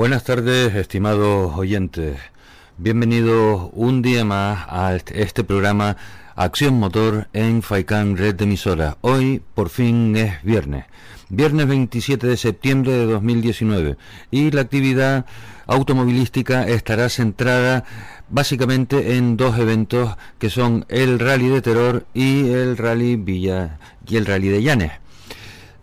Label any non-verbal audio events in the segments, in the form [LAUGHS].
Buenas tardes, estimados oyentes. Bienvenidos un día más a este programa Acción Motor en Faikan Red de Emisora. Hoy por fin es viernes, viernes 27 de septiembre de 2019 y la actividad automovilística estará centrada básicamente en dos eventos que son el Rally de Terror y el Rally Villa y el Rally de Llanes.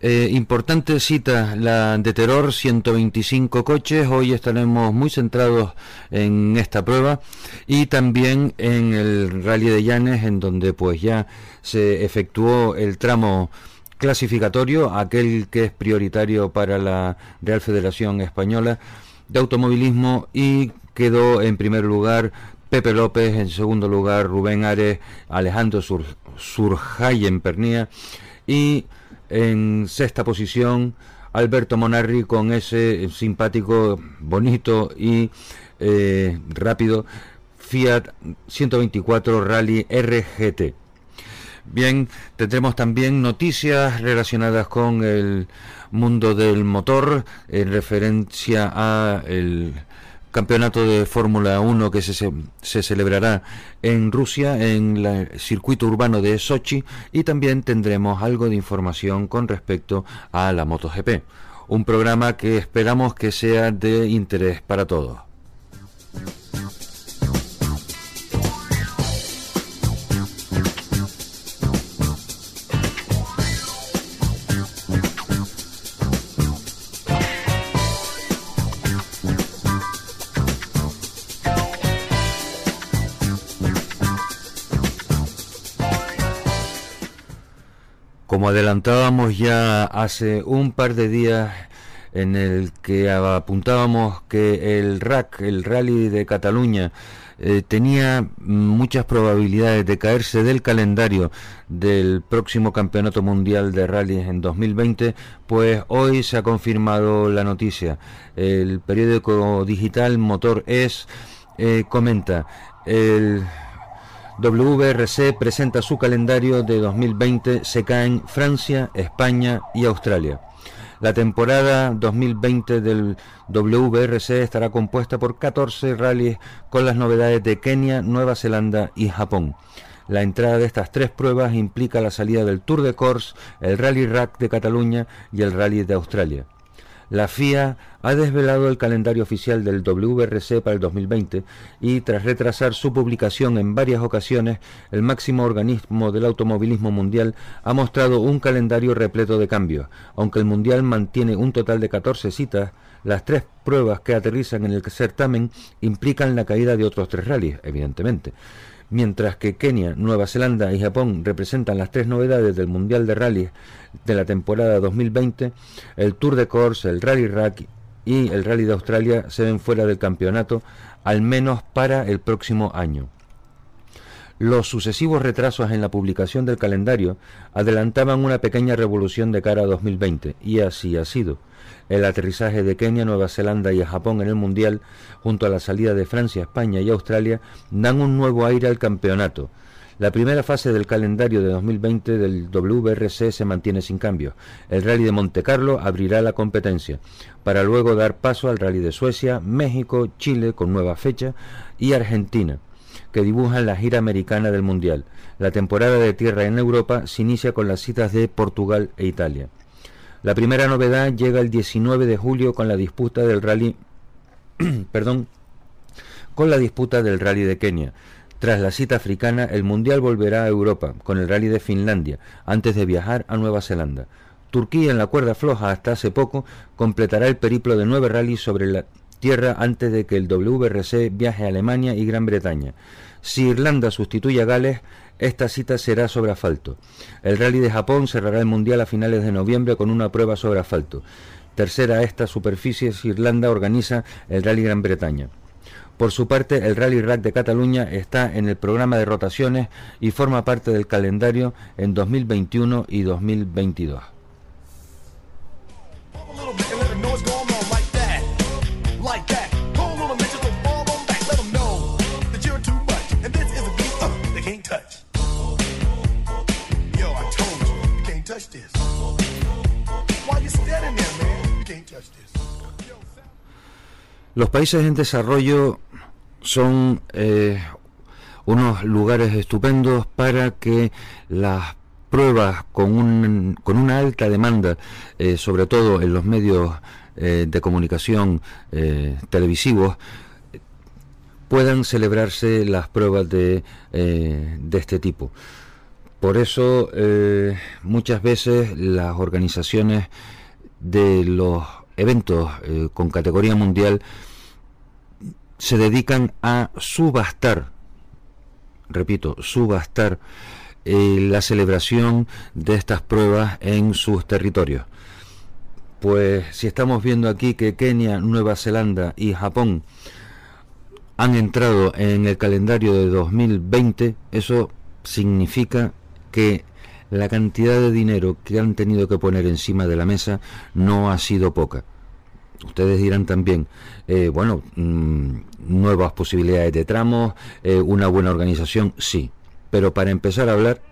Eh, importante cita la de Terror, 125 coches. Hoy estaremos muy centrados en esta prueba y también en el Rally de Llanes, en donde pues ya se efectuó el tramo clasificatorio, aquel que es prioritario para la Real Federación Española de Automovilismo y quedó en primer lugar Pepe López, en segundo lugar Rubén Ares, Alejandro Sur Surjay Pernía y en sexta posición, Alberto Monarri con ese simpático, bonito y eh, rápido Fiat 124 Rally RGT. Bien, tendremos también noticias relacionadas con el mundo del motor en referencia a el campeonato de Fórmula 1 que se, se, celebrará en Rusia, en el circuito urbano de Sochi, y también tendremos algo de información con respecto a la MotoGP. Un programa que esperamos que sea de interés para todos. Como adelantábamos ya hace un par de días en el que apuntábamos que el RAC, el Rally de Cataluña, eh, tenía muchas probabilidades de caerse del calendario del próximo Campeonato Mundial de Rally en 2020, pues hoy se ha confirmado la noticia. El periódico digital Motor Es eh, comenta el WRC presenta su calendario de 2020, se caen Francia, España y Australia. La temporada 2020 del WRC estará compuesta por 14 rallies con las novedades de Kenia, Nueva Zelanda y Japón. La entrada de estas tres pruebas implica la salida del Tour de Corse, el Rally Rack de Cataluña y el Rally de Australia. La FIA ha desvelado el calendario oficial del WRC para el 2020 y tras retrasar su publicación en varias ocasiones, el máximo organismo del automovilismo mundial ha mostrado un calendario repleto de cambios. Aunque el mundial mantiene un total de 14 citas, las tres pruebas que aterrizan en el certamen implican la caída de otros tres rallies, evidentemente. Mientras que Kenia, Nueva Zelanda y Japón representan las tres novedades del Mundial de Rally de la temporada 2020, el Tour de Corse, el Rally Rack y el Rally de Australia se ven fuera del campeonato, al menos para el próximo año. Los sucesivos retrasos en la publicación del calendario adelantaban una pequeña revolución de cara a 2020, y así ha sido. El aterrizaje de Kenia, Nueva Zelanda y Japón en el Mundial, junto a la salida de Francia, España y Australia, dan un nuevo aire al campeonato. La primera fase del calendario de 2020 del WRC se mantiene sin cambio. El Rally de Monte Carlo abrirá la competencia, para luego dar paso al Rally de Suecia, México, Chile con nueva fecha y Argentina, que dibujan la gira americana del Mundial. La temporada de tierra en Europa se inicia con las citas de Portugal e Italia. La primera novedad llega el 19 de julio con la disputa del Rally [CLEARS THROAT] perdón, con la disputa del Rally de Kenia. Tras la cita africana, el Mundial volverá a Europa con el Rally de Finlandia, antes de viajar a Nueva Zelanda. Turquía, en la cuerda floja hasta hace poco, completará el periplo de nueve rallies sobre la tierra antes de que el WRC viaje a Alemania y Gran Bretaña. Si Irlanda sustituye a Gales, esta cita será sobre asfalto. El Rally de Japón cerrará el Mundial a finales de noviembre con una prueba sobre asfalto. Tercera a estas superficies, Irlanda organiza el Rally Gran Bretaña. Por su parte, el Rally Rack de Cataluña está en el programa de rotaciones y forma parte del calendario en 2021 y 2022. Los países en desarrollo son eh, unos lugares estupendos para que las pruebas con, un, con una alta demanda, eh, sobre todo en los medios eh, de comunicación televisivos, puedan celebrarse las pruebas de, de este tipo. Por eso muchas veces las organizaciones de los eventos con categoría mundial se dedican a subastar, repito, subastar eh, la celebración de estas pruebas en sus territorios. Pues si estamos viendo aquí que Kenia, Nueva Zelanda y Japón han entrado en el calendario de 2020, eso significa que la cantidad de dinero que han tenido que poner encima de la mesa no ha sido poca. Ustedes dirán también, eh, bueno, mm, nuevas posibilidades de tramos, eh, una buena organización, sí. Pero para empezar a hablar,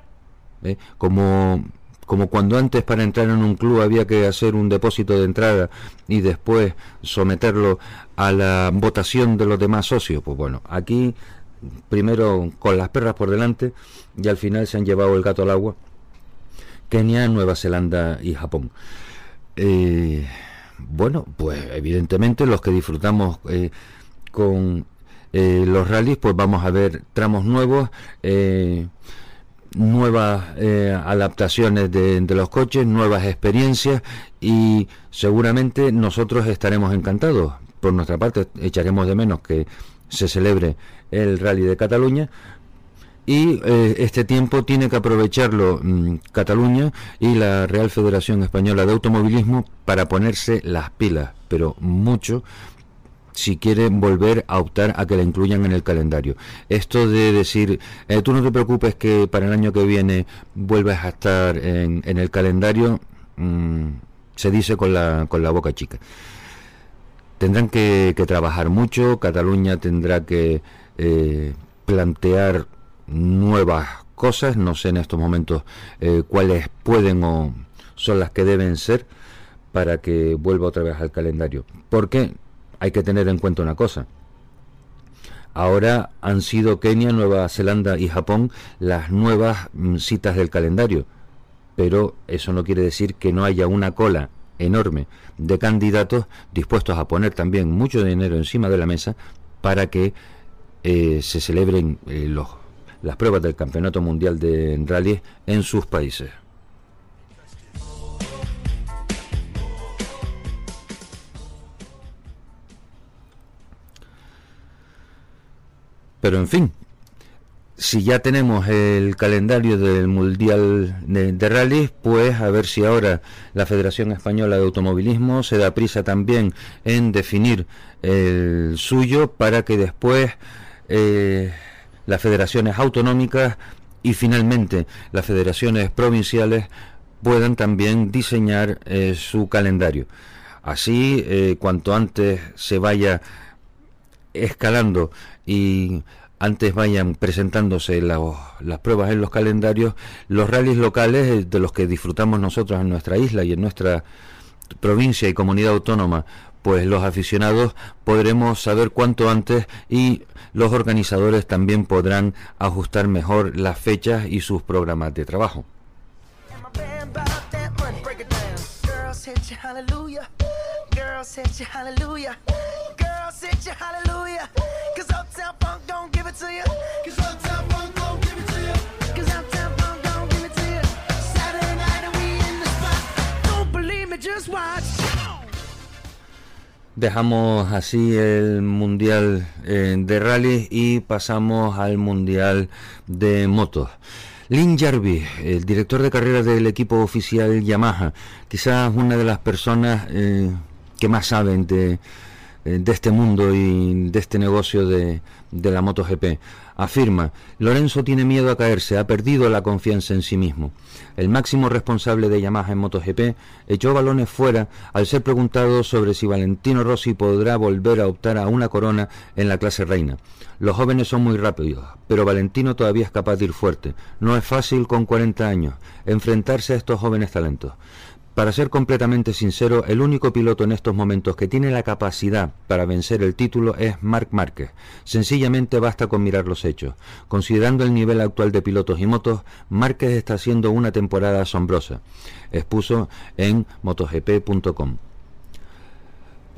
eh, como, como cuando antes para entrar en un club había que hacer un depósito de entrada y después someterlo a la votación de los demás socios, pues bueno, aquí primero con las perras por delante y al final se han llevado el gato al agua. Kenia, Nueva Zelanda y Japón. Bueno, pues evidentemente los que disfrutamos eh, con eh, los rallies, pues vamos a ver tramos nuevos, eh, nuevas adaptaciones de, los coches, nuevas experiencias y seguramente nosotros estaremos encantados. Por nuestra parte, echaremos de menos que se celebre el rally de Cataluña, y eh, este tiempo tiene que aprovecharlo mm, Cataluña y la Real Federación Española de Automovilismo para ponerse las pilas, pero mucho si quiere volver a optar a que la incluyan en el calendario. Esto de decir, eh, tú no te preocupes que para el año que viene vuelvas a estar en, el calendario, mm, se dice con la, con la boca chica. Tendrán que, trabajar mucho, Cataluña tendrá que eh, plantear nuevas cosas, no sé en estos momentos eh, cuáles pueden o son las que deben ser para que vuelva otra vez al calendario. Porque hay que tener en cuenta una cosa. Ahora han sido Kenia, Nueva Zelanda y Japón las nuevas mm, citas del calendario. Pero eso no quiere decir que no haya una cola enorme de candidatos dispuestos a poner también mucho dinero encima de la mesa para que eh, se celebren eh, los las pruebas del Campeonato Mundial de Rally en sus países. Pero en fin, si ya tenemos el calendario del Mundial de, Rally, pues a ver si ahora la Federación Española de Automovilismo se da prisa también en definir el suyo para que después eh, las federaciones autonómicas y finalmente las federaciones provinciales puedan también diseñar eh, su calendario. Así, eh, cuanto antes se vaya escalando y antes vayan presentándose las pruebas en los calendarios, los rallies locales eh, de los que disfrutamos nosotros en nuestra isla y en nuestra provincia y comunidad autónoma pues los aficionados podremos saber cuanto antes y los organizadores también podrán ajustar mejor las fechas y sus programas de trabajo. Dejamos así el Mundial eh, de Rally y pasamos al Mundial de Motos. Lynn Jarvis, el director de carrera del equipo oficial Yamaha, quizás una de las personas eh, que más saben de, eh, de, este mundo y de este negocio de, de la MotoGP afirma, Lorenzo tiene miedo a caerse, ha perdido la confianza en sí mismo. El máximo responsable de Yamaha en MotoGP echó balones fuera al ser preguntado sobre si Valentino Rossi podrá volver a optar a una corona en la clase reina. Los jóvenes son muy rápidos, pero Valentino todavía es capaz de ir fuerte. No es fácil con 40 años enfrentarse a estos jóvenes talentos Para ser completamente sincero, el único piloto en estos momentos que tiene la capacidad para vencer el título es Marc Márquez. Sencillamente basta con mirar los hechos. Considerando el nivel actual de pilotos y motos, Márquez está haciendo una temporada asombrosa, expuso en motogp.com.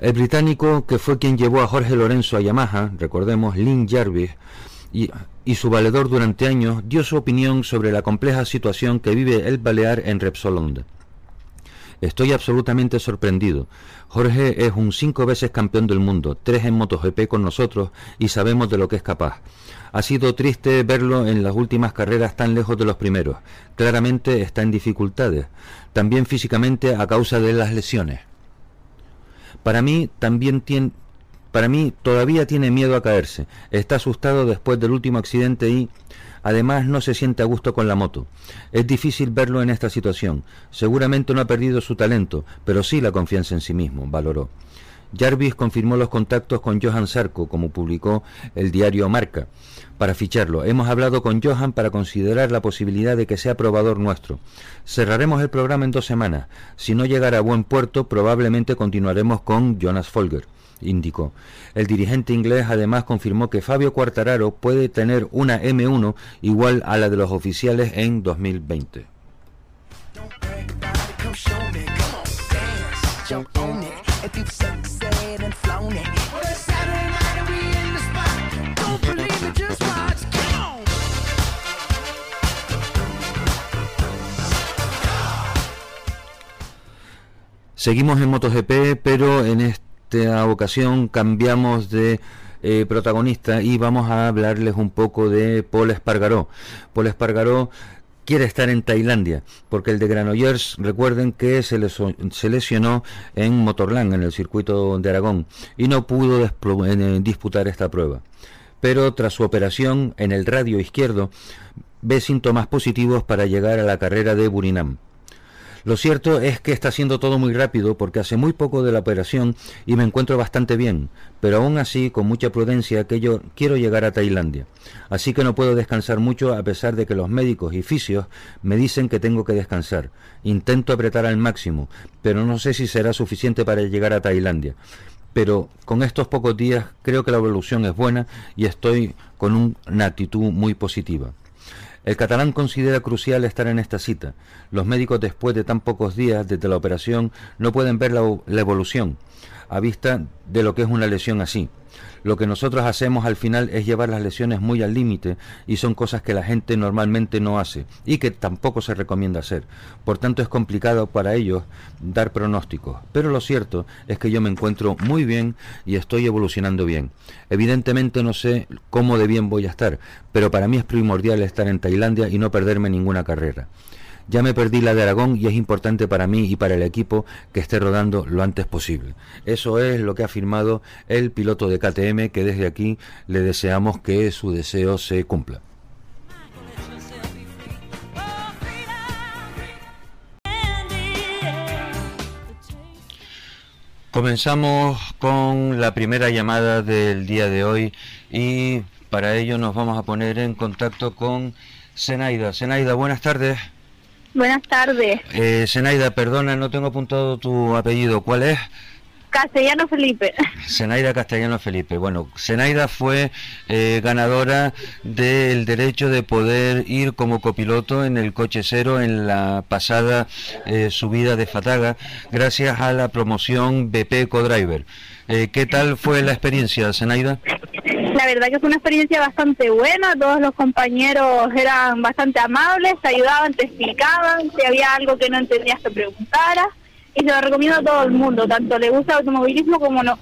El británico, que fue quien llevó a Jorge Lorenzo a Yamaha, recordemos, Lynn Jarvis, y, y, su valedor durante años, dio su opinión sobre la compleja situación que vive el Balear en Repsol Estoy absolutamente sorprendido. Jorge es un cinco veces campeón del mundo, tres en MotoGP con nosotros y sabemos de lo que es capaz. Ha sido triste verlo en las últimas carreras tan lejos de los primeros. Claramente está en dificultades, también físicamente a causa de las lesiones. Para mí también tiene para mí todavía tiene miedo a caerse. Está asustado después del último accidente y Además, no se siente a gusto con la moto. Es difícil verlo en esta situación. Seguramente no ha perdido su talento, pero sí la confianza en sí mismo, valoró. Jarvis confirmó los contactos con Johan Sarko, como publicó el diario Marca, para ficharlo. Hemos hablado con Johan para considerar la posibilidad de que sea probador nuestro. Cerraremos el programa en dos semanas. Si no llegara a buen puerto, probablemente continuaremos con Jonas Folger indicó. El dirigente inglés además confirmó que Fabio Quartararo puede tener una M1 igual a la de los oficiales en 2020. Seguimos en MotoGP, pero en este esta ocasión cambiamos de eh, protagonista y vamos a hablarles un poco de Paul Espargaró. Paul Espargaró quiere estar en Tailandia, porque el de Granollers, recuerden que se, lesionó en Motorland, en el circuito de Aragón, y no pudo eh, disputar esta prueba. Pero tras su operación en el radio izquierdo, ve síntomas positivos para llegar a la carrera de Burinam. Lo cierto es que está haciendo todo muy rápido porque hace muy poco de la operación y me encuentro bastante bien, pero aún así, con mucha prudencia, que yo quiero llegar a Tailandia. Así que no puedo descansar mucho a pesar de que los médicos y fisios me dicen que tengo que descansar. Intento apretar al máximo, pero no sé si será suficiente para llegar a Tailandia. Pero con estos pocos días creo que la evolución es buena y estoy con una actitud muy positiva. El catalán considera crucial estar en esta cita. Los médicos después de tan pocos días desde la operación no pueden ver la, evolución a vista de lo que es una lesión así. Lo que nosotros hacemos al final es llevar las lesiones muy al límite y son cosas que la gente normalmente no hace y que tampoco se recomienda hacer. Por tanto es complicado para ellos dar pronósticos. Pero lo cierto es que yo me encuentro muy bien y estoy evolucionando bien. Evidentemente no sé cómo de bien voy a estar, pero para mí es primordial estar en Tailandia y no perderme ninguna carrera. Ya me perdí la de Aragón y es importante para mí y para el equipo que esté rodando lo antes posible. Eso es lo que ha afirmado el piloto de KTM que desde aquí le deseamos que su deseo se cumpla. Comenzamos con la primera llamada del día de hoy y para ello nos vamos a poner en contacto con Zenaida. Zenaida, buenas tardes. Buenas tardes. Eh, Zenaida, perdona, no tengo apuntado tu apellido. ¿Cuál es? Castellano Felipe. Zenaida Castellano Felipe. Bueno, Zenaida fue eh, ganadora del derecho de poder ir como copiloto en el coche cero en la pasada eh, subida de Fataga, gracias a la promoción BP Codriver. Eh, ¿Qué tal fue la experiencia, Zenaida? La verdad que fue una experiencia bastante buena, todos los compañeros eran bastante amables, te ayudaban, te explicaban, si había algo que no entendías te preguntaras y se lo recomiendo a todo el mundo, tanto le gusta el automovilismo como no.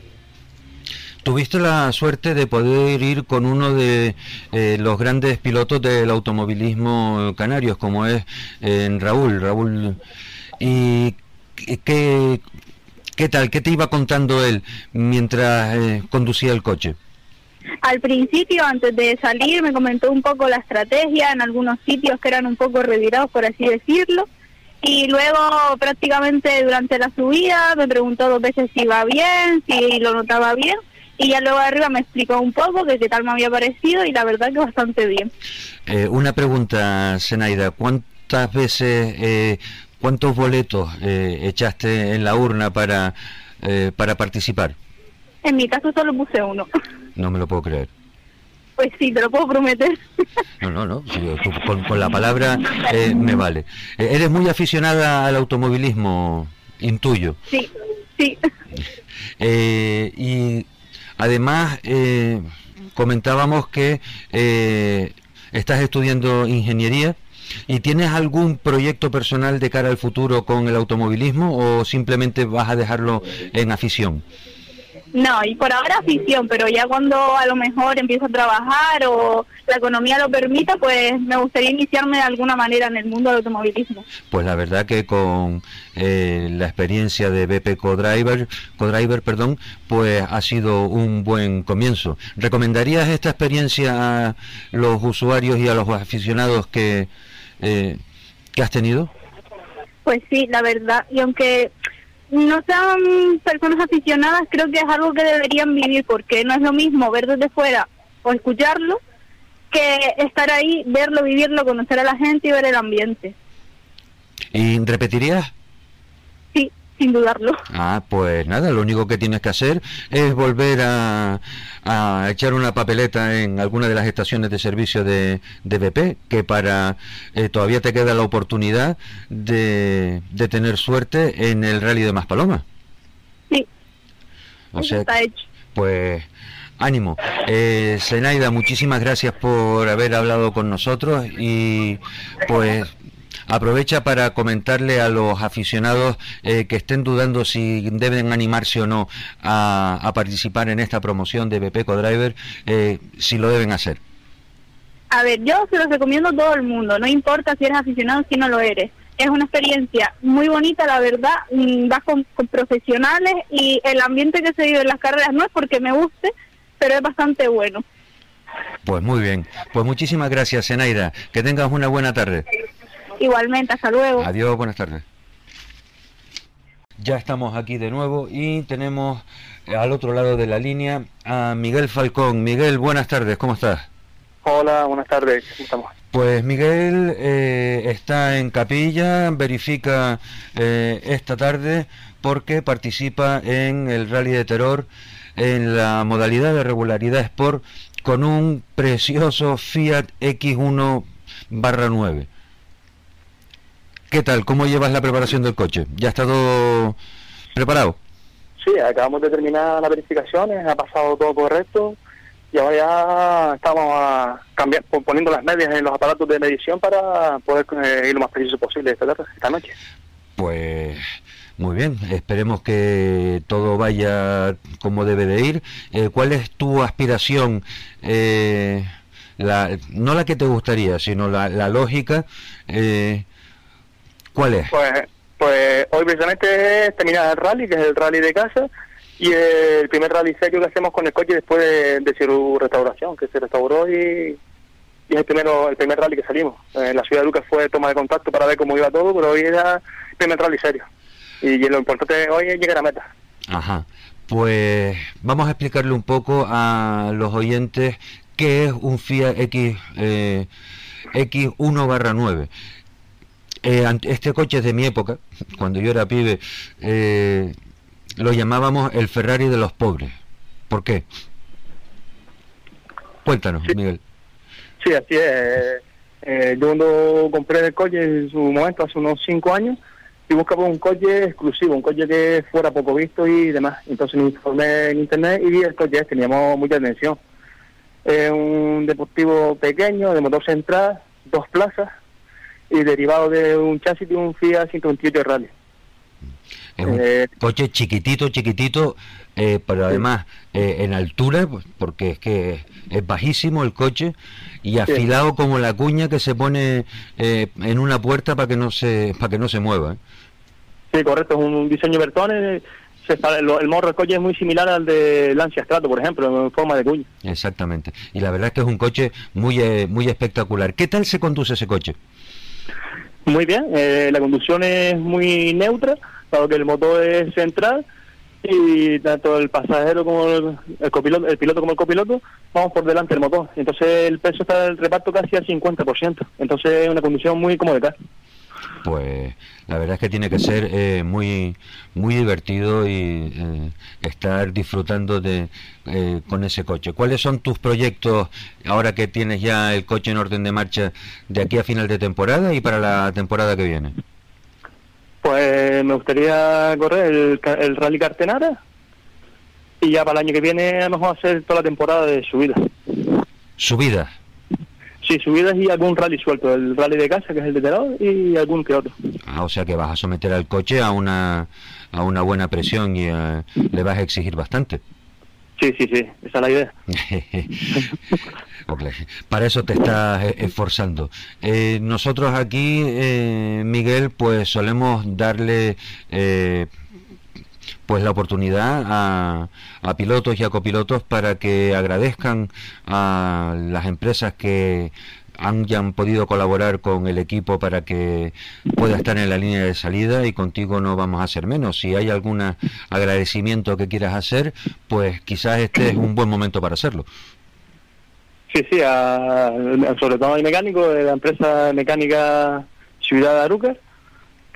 Tuviste la suerte de poder ir con uno de eh, los grandes pilotos del automovilismo canarios, como es eh, Raúl. Raúl, ¿y qué, qué tal? ¿Qué te iba contando él mientras eh, conducía el coche? Al principio, antes de salir, me comentó un poco la estrategia en algunos sitios que eran un poco revirados, por así decirlo. Y luego, prácticamente durante la subida, me preguntó dos veces si iba bien, si lo notaba bien. Y ya luego arriba me explicó un poco de qué tal me había parecido y la verdad que bastante bien. Eh, una pregunta, Senaida. ¿Cuántas veces, eh, ¿cuántos boletos eh, echaste en la urna para, eh, para participar? En mi caso solo puse uno. No me lo puedo creer. Pues sí, te lo puedo prometer. No, no, no, con, la palabra eh, me vale. ¿Eres muy aficionada al automovilismo, intuyo? Sí, sí. y además comentábamos que estás estudiando ingeniería. ¿Y tienes algún proyecto personal de cara al futuro con el automovilismo o simplemente vas a dejarlo en afición? No, y por ahora afición, pero ya cuando a lo mejor empiezo a trabajar o la economía lo permita, pues me gustaría iniciarme de alguna manera en el mundo del automovilismo. Pues la verdad que con eh, la experiencia de BP Codriver, Codriver perdón, pues ha sido un buen comienzo. ¿Recomendarías esta experiencia a los usuarios y a los aficionados que, eh, que has tenido? Pues sí, la verdad, y aunque no sean personas aficionadas, creo que es algo que deberían vivir, porque no es lo mismo ver desde fuera o escucharlo que estar ahí, verlo, vivirlo, conocer a la gente y ver el ambiente. ¿Y repetirías? Sin dudarlo. Ah, pues nada, lo único que tienes que hacer es volver a, a echar una papeleta en alguna de las estaciones de servicio de, de BP, que para eh, todavía te queda la oportunidad de, de tener suerte en el rally de Maspaloma. Sí. O sea, está hecho. Pues ánimo. Eh, Zenaida, muchísimas gracias por haber hablado con nosotros y pues Aprovecha para comentarle a los aficionados eh, que estén dudando si deben animarse o no a, participar en esta promoción de BP Codriver, eh, si lo deben hacer. A ver, yo se los recomiendo a todo el mundo, no importa si eres aficionado o si no lo eres. Es una experiencia muy bonita, la verdad. Mm, vas con, con profesionales y el ambiente que se vive en las carreras no es porque me guste, pero es bastante bueno. Pues muy bien. Pues muchísimas gracias, Zenaida. Que tengas una buena tarde. Igualmente, hasta luego. Adiós, buenas tardes. Ya estamos aquí de nuevo y tenemos al otro lado de la línea a Miguel Falcón. Miguel, buenas tardes, ¿cómo estás? Hola, buenas tardes, ¿cómo estamos? Pues Miguel eh, está en capilla, verifica eh, esta tarde porque participa en el Rally de Terror en la modalidad de regularidad Sport con un precioso Fiat X1 barra 9. ¿Qué tal? ¿Cómo llevas la preparación del coche? ¿Ya está todo preparado? Sí, acabamos de terminar las verificaciones, ha pasado todo correcto y ahora ya estamos a cambiar, poniendo las medias en los aparatos de medición para poder eh, ir lo más preciso posible esta, tarde, esta noche. Pues muy bien, esperemos que todo vaya como debe de ir. Eh, ¿Cuál es tu aspiración? Eh, la, no la que te gustaría, sino la, la lógica. Eh, ¿Cuál es? Pues, pues hoy precisamente termina el rally, que es el rally de casa, y el primer rally serio que hacemos con el coche después de, su restauración, que se restauró y, es el, primero, el primer rally que salimos. En la ciudad de Lucas fue toma de contacto para ver cómo iba todo, pero hoy era el primer rally serio. Y, lo importante hoy es llegar a meta. Ajá. Pues vamos a explicarle un poco a los oyentes qué es un Fiat X, eh, X1 barra 9. Eh, este coche es de mi época, cuando yo era pibe, eh, lo llamábamos el Ferrari de los pobres. ¿Por qué? Cuéntanos, Miguel. Sí, así es. Eh, yo cuando compré el coche en su momento, hace unos cinco años, y buscaba un coche exclusivo, un coche que fuera poco visto y demás. Entonces me informé en internet y vi el coche, teníamos mucha atención. Es un deportivo pequeño, de motor central, dos plazas, y derivado de un chasis de un Fiat 128 Rally. Es un eh, coche chiquitito, chiquitito, eh, pero además eh, en altura, porque es que es bajísimo el coche y afilado como la cuña que se pone en una puerta para que no se para que no se mueva. Sí, correcto, es un diseño Bertone. el morro del coche es muy similar al de Lancia Strato, por ejemplo, en forma de cuña. Exactamente. Y la verdad es que es un coche muy muy espectacular. ¿Qué tal se conduce ese coche? Muy bien, eh, la conducción es muy neutra, dado que el motor es central y tanto el pasajero como el, copiloto, el piloto como el copiloto vamos por delante del motor. Entonces el peso está el reparto casi al 50%. Entonces es una conducción muy cómoda. Pues la verdad es que tiene que ser eh, muy muy divertido y eh, estar disfrutando de eh, con ese coche. ¿Cuáles son tus proyectos ahora que tienes ya el coche en orden de marcha de aquí a final de temporada y para la temporada que viene? Pues me gustaría correr el, el Rally Cartenara y ya para el año que viene a lo mejor hacer toda la temporada de subida. ¿Subida? Sí, subidas y algún rally suelto, el rally de casa, que es el de Teror, y algún que otro. Ah, o sea que vas a someter al coche a una, a una buena presión y eh, le vas a exigir bastante. Sí, sí, sí, esa es la idea. [LAUGHS] Para eso te estás e-, esforzando. Eh, nosotros aquí, eh, Miguel, pues solemos darle eh, pues la oportunidad a, a, pilotos y a copilotos para que agradezcan a las empresas que hayan podido colaborar con el equipo para que pueda estar en la línea de salida y contigo no vamos a hacer menos. Si hay algún agradecimiento que quieras hacer, pues quizás este es un buen momento para hacerlo. Sí, sí, sobre todo al mecánico de la empresa mecánica Ciudad de Aruca,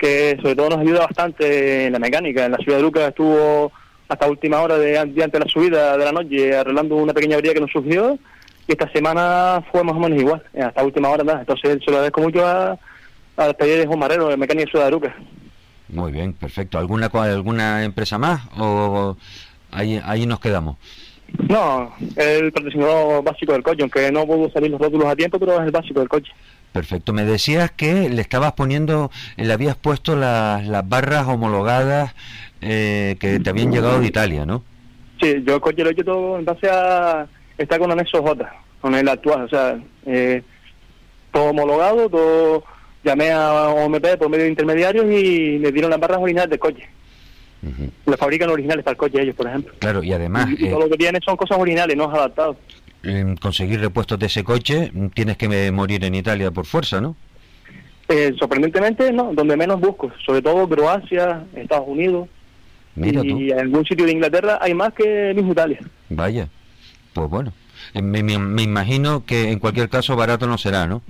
que sobre todo nos ayuda bastante en la mecánica. En la Ciudad de Aruca estuvo hasta última hora de, de antes de la subida de la noche arreglando una pequeña avería que nos surgió y esta semana fue más o menos igual, eh, hasta última hora nada. Entonces se lo agradezco mucho a, al taller de Juan Marrero, de Mecánica Ciudad de Aruca. Muy bien, perfecto. ¿Alguna alguna empresa más o ahí, ahí nos quedamos? No, el patrocinador básico del coche, aunque no pudo salir los rótulos a tiempo, pero es el básico del coche. Perfecto. Me decías que le estabas poniendo, le habías puesto las, las barras homologadas eh, que te habían llegado de Italia, ¿no? Sí, yo el coche lo he hecho todo en base a está con anexo J, con el actual, o sea, eh, todo homologado, todo llamé a OMP por medio de intermediarios y me dieron las barras originales del coche. Uh fabrican originales para el coche ellos, por ejemplo. Claro, y además... Y, todo lo que tienen son cosas originales, no adaptados. En conseguir repuestos de ese coche tienes que morir en Italia por fuerza, ¿no? Eh, sorprendentemente, no, donde menos busco, sobre todo Croacia, Estados Unidos. y en algún sitio de Inglaterra hay más que en Italia. Vaya. Pues bueno, eh, me, me, imagino que en cualquier caso barato no será, ¿no?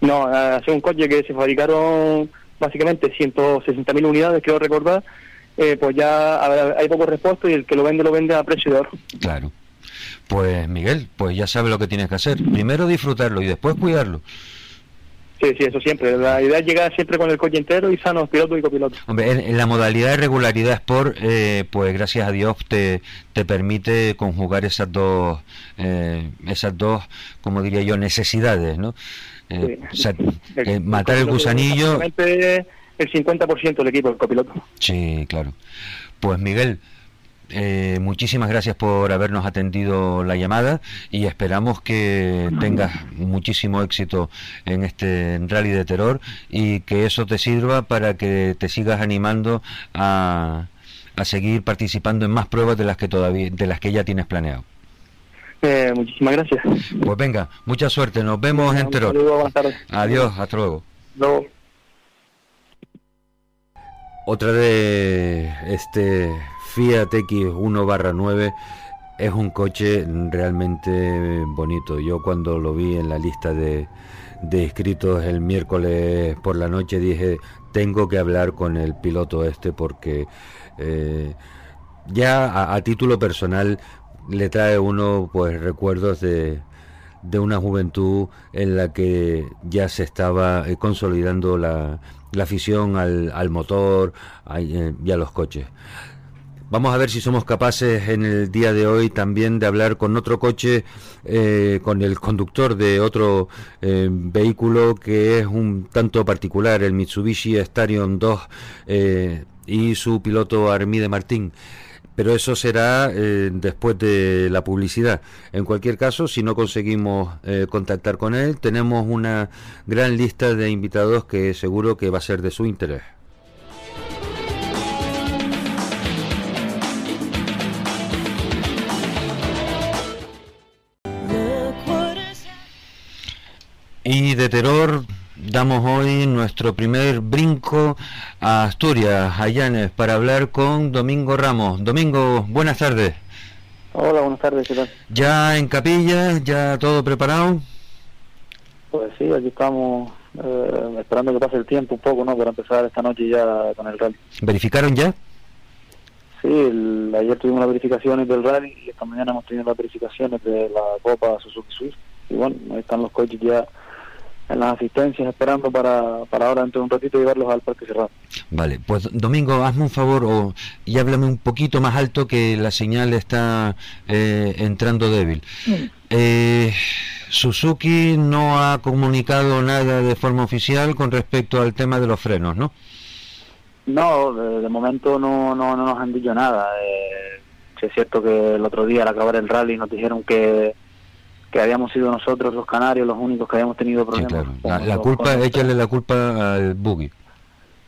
No, hace un coche que se fabricaron básicamente 160.000 unidades, quiero recordar, eh, pues ya hay pocos repuestos y el que lo vende lo vende a precio de oro. Claro. Pues Miguel, pues ya sabes lo que tienes que hacer. Primero disfrutarlo y después cuidarlo. Sí, sí, eso siempre. La idea es llegar siempre con el coche entero y sanos pilotos y copilotos. Hombre, en, la modalidad de regularidad Sport, eh, pues gracias a Dios te, te permite conjugar esas dos, eh, esas dos, como diría yo, necesidades, ¿no? Eh, matar el gusanillo. El 50% del equipo, el copiloto. Sí, claro. Pues Miguel, eh, muchísimas gracias por habernos atendido la llamada y esperamos que tengas muchísimo éxito en este rally de terror y que eso te sirva para que te sigas animando a, a seguir participando en más pruebas de las que todavía de las que ya tienes planeado. Eh, muchísimas gracias. Pues venga, mucha suerte, nos vemos en Terror. Adiós, hasta luego. Otra de este Fiat X1 barra 9 es un coche realmente bonito. Yo cuando lo vi en la lista de, de inscritos el miércoles por la noche dije, tengo que hablar con el piloto este porque eh, ya a, título personal le trae uno pues recuerdos de, de una juventud en la que ya se estaba eh, consolidando la, la afición al, al motor eh, y a los coches. Vamos a ver si somos capaces en el día de hoy también de hablar con otro coche, eh, con el conductor de otro eh, vehículo que es un tanto particular, el Mitsubishi Starion 2 eh, y su piloto Armide Martín. Pero eso será después de la publicidad. En cualquier caso, si no conseguimos contactar con él, tenemos una gran lista de invitados que seguro que va a ser de su interés. Y de terror damos hoy nuestro primer brinco a Asturias, a Llanes, para hablar con Domingo Ramos. Domingo, buenas tardes. Hola, buenas tardes, ¿qué tal? ¿Ya en capilla? ¿Ya todo preparado? Pues sí, aquí estamos eh, esperando que pase el tiempo un poco, ¿no? Para empezar esta noche ya con el rally. ¿Verificaron ya? Sí, ayer tuvimos las verificaciones del rally y esta mañana hemos tenido las verificaciones de la Copa Suzuki Swift. Y bueno, ahí están los coches ya en las asistencias esperando para, para ahora dentro de un ratito llevarlos al parque cerrado. Vale, pues Domingo, hazme un favor o, y háblame un poquito más alto que la señal está eh, entrando débil. Eh, Suzuki no ha comunicado nada de forma oficial con respecto al tema de los frenos, ¿no? No, de, momento no, no, no, nos han dicho nada. Eh, es cierto que el otro día al acabar el rally nos dijeron que, que habíamos sido nosotros los canarios los únicos que habíamos tenido problemas. La, culpa, échale la culpa al buggy.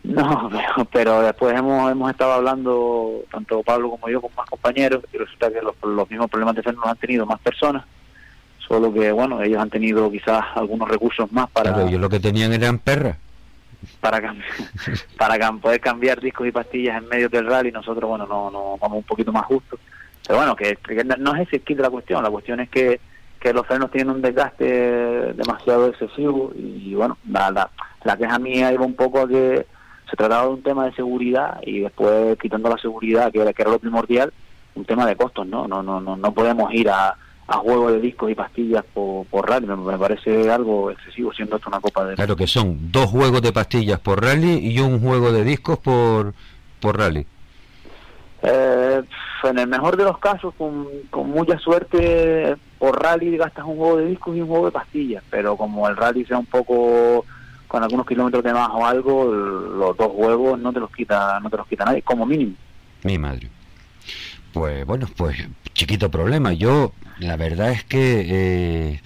No, [LAUGHS] pero, después hemos, hemos estado hablando, tanto Pablo como yo, con más compañeros, y resulta que los, los mismos problemas de freno los han tenido más personas solo que bueno ellos han tenido quizás algunos recursos más para claro, ellos lo que tenían eran perras para [LAUGHS] para poder cambiar discos y pastillas en medio del rally nosotros bueno no no vamos un poquito más justos pero bueno que, no es ese el kit de la cuestión la cuestión es que que los frenos tienen un desgaste demasiado excesivo y bueno la, la, la queja mía iba un poco a que se trataba de un tema de seguridad y después quitando la seguridad que era, que era lo primordial un tema de costos no no no no, no podemos ir a a juego de discos y pastillas por, rally. Me, parece algo excesivo siendo esto una copa de... Claro que son dos juegos de pastillas por rally y un juego de discos por, por rally. Eh, en el mejor de los casos, con, mucha suerte, por rally gastas un juego de discos y un juego de pastillas, pero como el rally sea un poco con algunos kilómetros de más o algo, los dos juegos no te los quita, no te los quita nadie, como mínimo. Mi madre. Pues bueno, pues chiquito problema. Yo la verdad es que eh,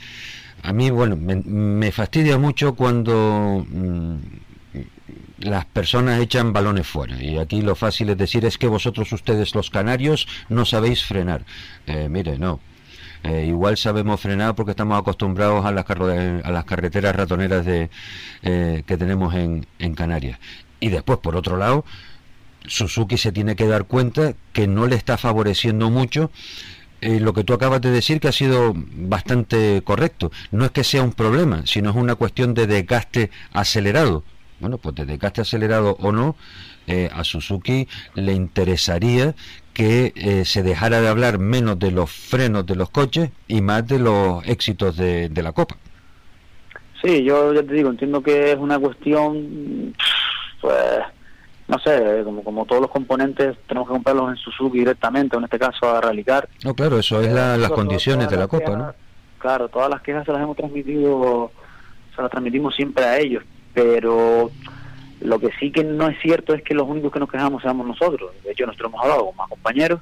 a mí, bueno, me, fastidia mucho cuando mm, las personas echan balones fuera. Y aquí lo fácil es decir es que vosotros, ustedes los canarios, no sabéis frenar. Eh, mire, no. Eh, igual sabemos frenar porque estamos acostumbrados a las, a las carreteras ratoneras de, que tenemos en, en Canarias. Y después, por otro lado, Suzuki se tiene que dar cuenta que no le está favoreciendo mucho eh, lo que tú acabas de decir que ha sido bastante correcto. No es que sea un problema, sino es una cuestión de desgaste acelerado. Bueno, pues de desgaste acelerado o no, eh, a Suzuki le interesaría que eh, se dejara de hablar menos de los frenos de los coches y más de los éxitos de, de la Copa. Sí, yo ya te digo, entiendo que es una cuestión, pues no sé, como, como todos los componentes tenemos que comprarlos en Suzuki directamente, en este caso a Rallycar. No, claro, eso es las condiciones de la Copa, ¿no? Claro, todas las quejas se las hemos transmitido, se las transmitimos siempre a ellos, pero lo que sí que no es cierto es que los únicos que nos quejamos seamos nosotros. De hecho, nosotros hemos hablado con más compañeros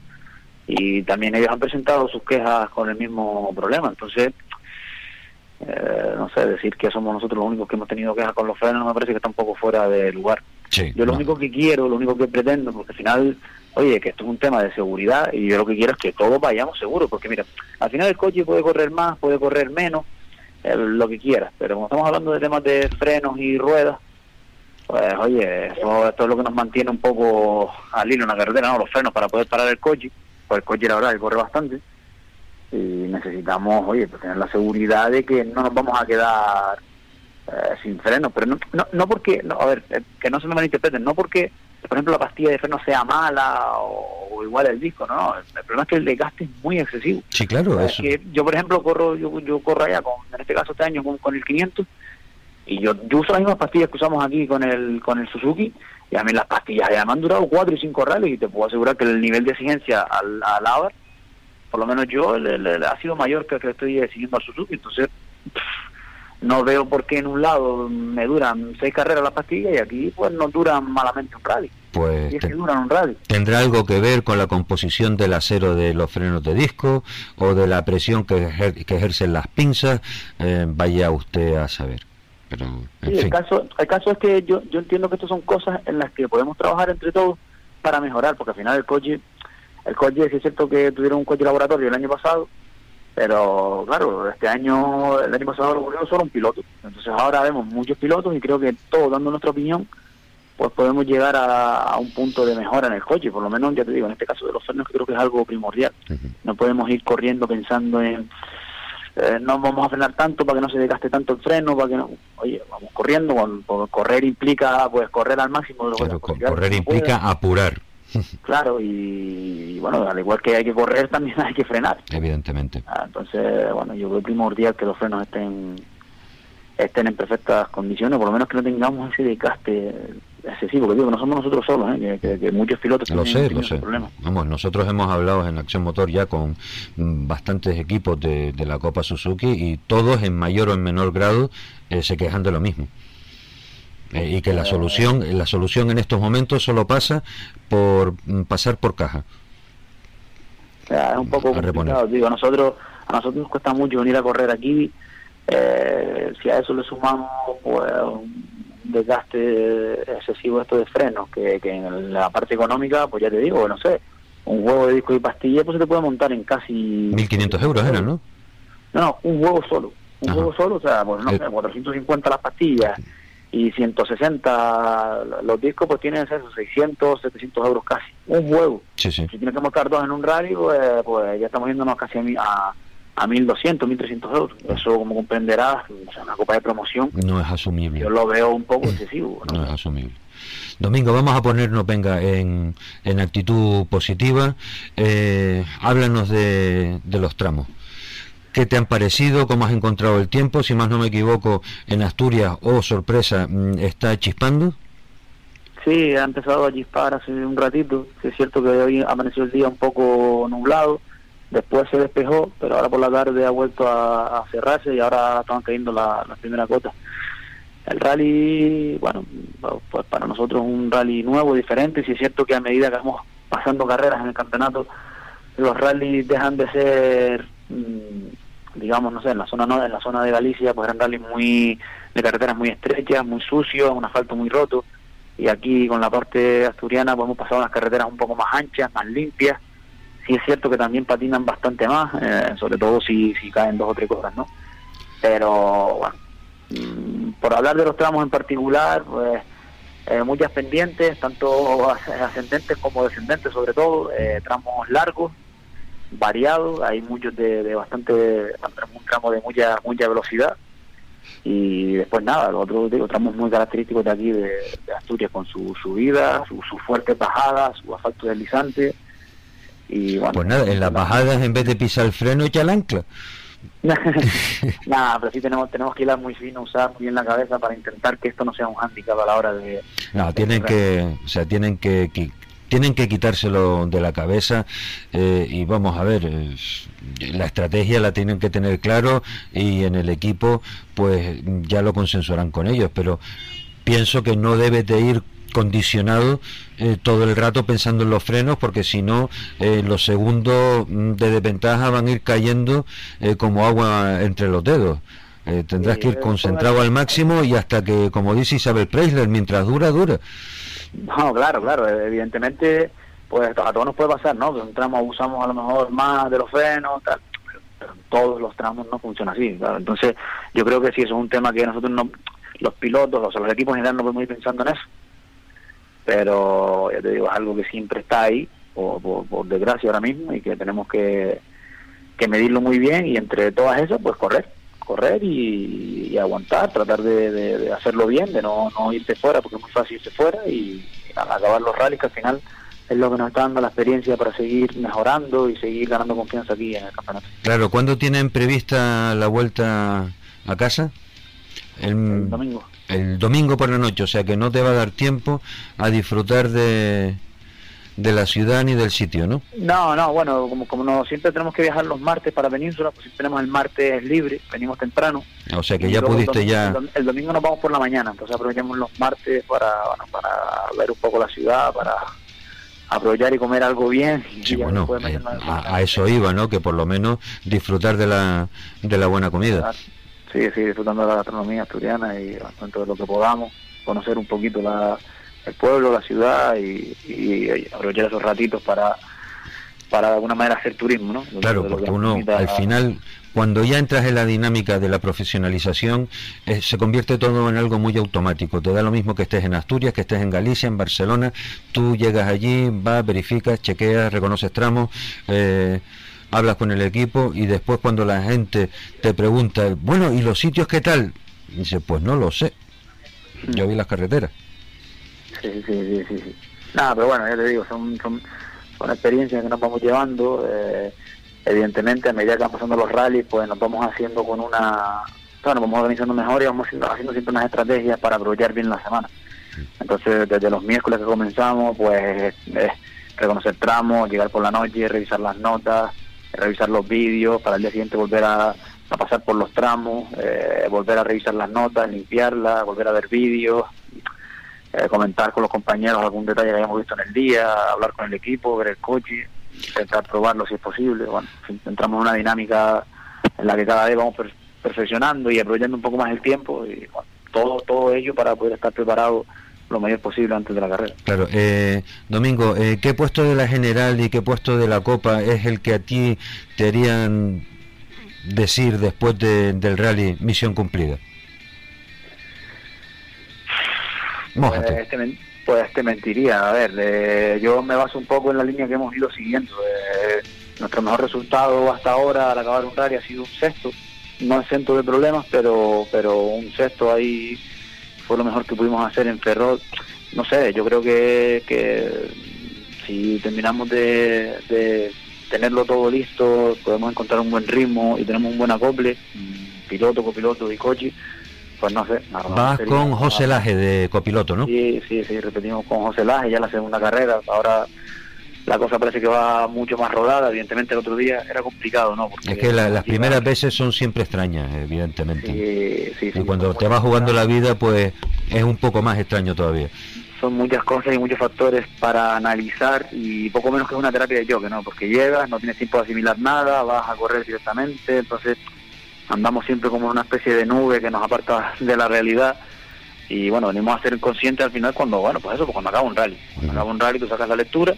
y también ellos han presentado sus quejas con el mismo problema. Entonces, eh, no sé, decir que somos nosotros los únicos que hemos tenido quejas con los frenos me parece que está un poco fuera de lugar. yo lo único que quiero, lo único que pretendo, porque al final, oye, que esto es un tema de seguridad y yo lo que quiero es que todos vayamos seguros, porque mira, al final el coche puede correr más, puede correr menos, lo que quieras, pero como estamos hablando de temas de frenos y ruedas, pues oye, eso, esto es lo que nos mantiene un poco al hilo en la carretera, ¿no? Los frenos para poder parar el coche, pues el coche la verdad corre bastante. Y necesitamos, oye, pues tener la seguridad de que no nos vamos a quedar eh, sin freno, pero no, no, no porque, a ver, eh, que no se me malinterpreten, no porque, por ejemplo, la pastilla de freno sea mala o, igual el disco, no, el problema es que el desgaste es muy excesivo. Sí, claro, eso. Que yo, por ejemplo, corro, yo, yo corro allá, con, en este caso este año, con, con el 500, y yo, yo uso las mismas pastillas que usamos aquí con el con el Suzuki, y a mí las pastillas ya me han durado 4 y 5 rallies, y te puedo asegurar que el nivel de exigencia al, al por lo menos yo, le, ha sido mayor que el que estoy siguiendo al Suzuki, entonces no veo por qué en un lado me duran seis carreras las pastillas y aquí pues no duran malamente un rally. Pues es que duran un rally. tendrá algo que ver con la composición del acero de los frenos de disco o de la presión que, ejercen las pinzas, eh, vaya usted a saber. Pero, sí, el caso, el caso es que yo, yo entiendo que estas son cosas en las que podemos trabajar entre todos para mejorar, porque al final el coche el coche, sí es cierto que tuvieron un coche laboratorio el año pasado, pero claro, este año, el año pasado lo ocurrió solo un piloto. Entonces ahora vemos muchos pilotos y creo que todos dando nuestra opinión, pues podemos llegar a, un punto de mejora en el coche. Por lo menos, ya te digo, en este caso de los frenos, creo que es algo primordial. No podemos ir corriendo pensando en eh, no vamos a frenar tanto para que no se desgaste tanto el freno, para que no, oye, vamos corriendo, correr implica pues correr al máximo de lo que correr implica apurar. [LAUGHS] Claro, y, bueno, al igual que hay que correr, también hay que frenar. Evidentemente. Ah, entonces, bueno, yo creo primordial que los frenos estén estén en perfectas condiciones, por lo menos que no tengamos ese desgaste excesivo, que digo que no somos nosotros solos, ¿eh? que, muchos pilotos lo sé, lo sé. Vamos, nosotros hemos hablado en Acción Motor ya con mm, bastantes equipos de, la Copa Suzuki y todos en mayor o en menor grado eh, se quejan de lo mismo. Eh, y que la solución la solución en estos momentos solo pasa por mm, pasar por caja. es un poco complicado, digo, a nosotros a nosotros nos cuesta mucho venir a correr aquí eh, si a eso le sumamos pues, un desgaste excesivo esto de frenos, que, en la parte económica, pues ya te digo, no sé, un huevo de disco y pastilla pues se te puede montar en casi... 1.500 euros era, ¿no? No, un huevo solo. Un huevo solo, o sea, pues no sé, 450 las pastillas y 160 los discos, pues tienen esos 600, 700 euros casi. Un huevo. Si tienes que montar dos en un radio, pues, pues ya estamos yéndonos casi a, a 1.200, 1.300 euros. Eso, como comprenderás, una copa de promoción. No es asumible. Yo lo veo un poco excesivo. No, es asumible. Domingo, vamos a ponernos, venga, en, en actitud positiva. Eh, háblanos de, de los tramos. ¿Qué te han parecido? ¿Cómo has encontrado el tiempo? Si más no me equivoco, en Asturias, oh sorpresa, mm, está chispando. Sí, ha empezado a chispar hace un ratito. es cierto que hoy amaneció el día un poco nublado después se despejó, pero ahora por la tarde ha vuelto a, cerrarse y ahora están cayendo las la primeras gotas. El rally, bueno, pues para nosotros un rally nuevo, diferente, si es cierto que a medida que vamos pasando carreras en el campeonato, los rallies dejan de ser, digamos, no sé, en la zona no, en la zona de Galicia, pues eran rallies muy de carreteras muy estrechas, muy sucios, un asfalto muy roto, y aquí con la parte asturiana pues hemos pasado unas carreteras un poco más anchas, más limpias, sí es cierto que también patinan bastante más, eh, sobre todo si, si caen dos o tres cosas, ¿no? Pero bueno, mm, por hablar de los tramos en particular, pues eh, muchas pendientes, tanto ascendentes como descendentes, sobre todo, eh, tramos largos, variados, hay muchos de, bastante, un tramo de mucha mucha velocidad. Y después nada, los otros digo, tramos muy característicos de aquí de, Asturias con su subida, sus su fuertes bajadas, su asfalto deslizante. Pues nada, en las bajadas en vez de pisar el freno echa el ancla. [LAUGHS] nada, pero sí tenemos tenemos que ir muy fino, usar muy bien la cabeza para intentar que esto no sea un hándicap a la hora de... No, tienen que, o sea, tienen que, tienen que quitárselo de la cabeza eh, y vamos a ver, la estrategia la tienen que tener claro y en el equipo pues ya lo consensuarán con ellos, pero pienso que no debe de ir condicionado eh, todo el rato pensando en los frenos porque si no eh, los segundos mm, de desventaja van a ir cayendo eh, como agua entre los dedos. Tendrás que ir concentrado al máximo y hasta que como dice Isabel Preisler mientras dura dura no claro claro evidentemente pues a todos nos puede pasar no que un tramo abusamos a lo mejor más de los frenos tal todos los tramos no funcionan así entonces yo creo que sí eso es un tema que nosotros no los pilotos los equipos en general no podemos ir pensando en eso. Pero ya te digo, es algo que siempre está ahí, por, por, desgracia ahora mismo, y que tenemos que, que, medirlo muy bien y entre todas esas, pues correr, correr y, aguantar, tratar de, hacerlo bien, de no, no irse fuera, porque es muy fácil irse fuera y, acabar los rallies, que al final es lo que nos está dando la experiencia para seguir mejorando y seguir ganando confianza aquí en el campeonato. Claro, ¿cuándo tienen prevista la vuelta a casa? el domingo el domingo por la noche, o sea que no te va a dar tiempo a disfrutar de, de la ciudad ni del sitio, ¿no? No, no, bueno, como, como no, siempre tenemos que viajar los martes para Península, pues si tenemos el martes libre, venimos temprano. O sea que ya pudiste ya... El, domingo nos vamos por la mañana, entonces aprovechamos los martes para, bueno, para ver un poco la ciudad, para aprovechar y comer algo bien. sí, bueno, eh, a, eso iba, ¿no? Que por lo menos disfrutar de la, de la buena comida sí, sí, disfrutando de la gastronomía asturiana y tanto de lo que podamos, conocer un poquito la, el pueblo, la ciudad y, aprovechar esos ratitos para para de alguna manera hacer turismo, ¿no? claro, porque uno al final, cuando ya entras en la dinámica de la profesionalización, eh, se convierte todo en algo muy automático. Te da lo mismo que estés en Asturias, que estés en Galicia, en Barcelona. Tú llegas allí, vas, verificas, chequeas, reconoces tramos. Eh, hablas con el equipo y después cuando la gente te pregunta, bueno, ¿y los sitios qué tal? Y dice, pues no lo sé. Yo vi las carreteras. Sí, sí, sí, sí. Nada, pero bueno, ya te digo, son, son, son experiencias que nos vamos llevando. Eh, evidentemente, a medida que van pasando los rallies, pues nos vamos haciendo con una... Bueno, vamos organizando mejor y vamos haciendo, siempre unas estrategias para aprovechar bien la semana. Entonces, desde los miércoles que comenzamos, pues es reconocer tramos, llegar por la noche, revisar las notas, revisar los vídeos, para el día siguiente volver a, a pasar por los tramos, eh, volver a revisar las notas, limpiarlas, volver a ver vídeos, eh, comentar con los compañeros algún detalle que hayamos visto en el día, hablar con el equipo, ver el coche, intentar probarlo si es posible. Bueno, entramos en una dinámica en la que cada vez vamos perfeccionando y aprovechando un poco más el tiempo y todo, todo ello para poder estar preparado lo mayor posible antes de la carrera. Claro, eh, Domingo, eh, ¿qué puesto de la general y qué puesto de la copa es el que a ti te harían decir después del rally misión cumplida? Pues pues te mentiría. A ver, eh, yo me baso un poco en la línea que hemos ido siguiendo. Eh, nuestro mejor resultado hasta ahora al acabar un rally ha sido un sexto. No exento de problemas, pero pero un sexto ahí fue lo mejor que pudimos hacer en Ferrol. No sé, yo creo que, que si terminamos de, de tenerlo todo listo, podemos encontrar un buen ritmo y tenemos un buen acople, piloto, copiloto y coche, pues no sé. Vas con José Laje de copiloto, ¿no? Sí, sí, sí, repetimos con José Laje ya la segunda carrera. Ahora la cosa parece que va mucho más rodada. Evidentemente el otro día era complicado, ¿no? Porque es que las primeras veces son siempre extrañas, evidentemente. Sí, sí, y cuando te vas jugando la vida, pues es un poco más extraño todavía son muchas cosas y muchos factores para analizar y poco menos que una terapia de choque, ¿no? Porque llegas, no tienes tiempo de asimilar nada, vas a correr directamente, entonces andamos siempre como una especie de nube que nos aparta de la realidad y bueno, venimos a ser conscientes al final cuando, bueno, pues eso, pues cuando acaba un rally. Cuando acaba un rally tú sacas la lectura,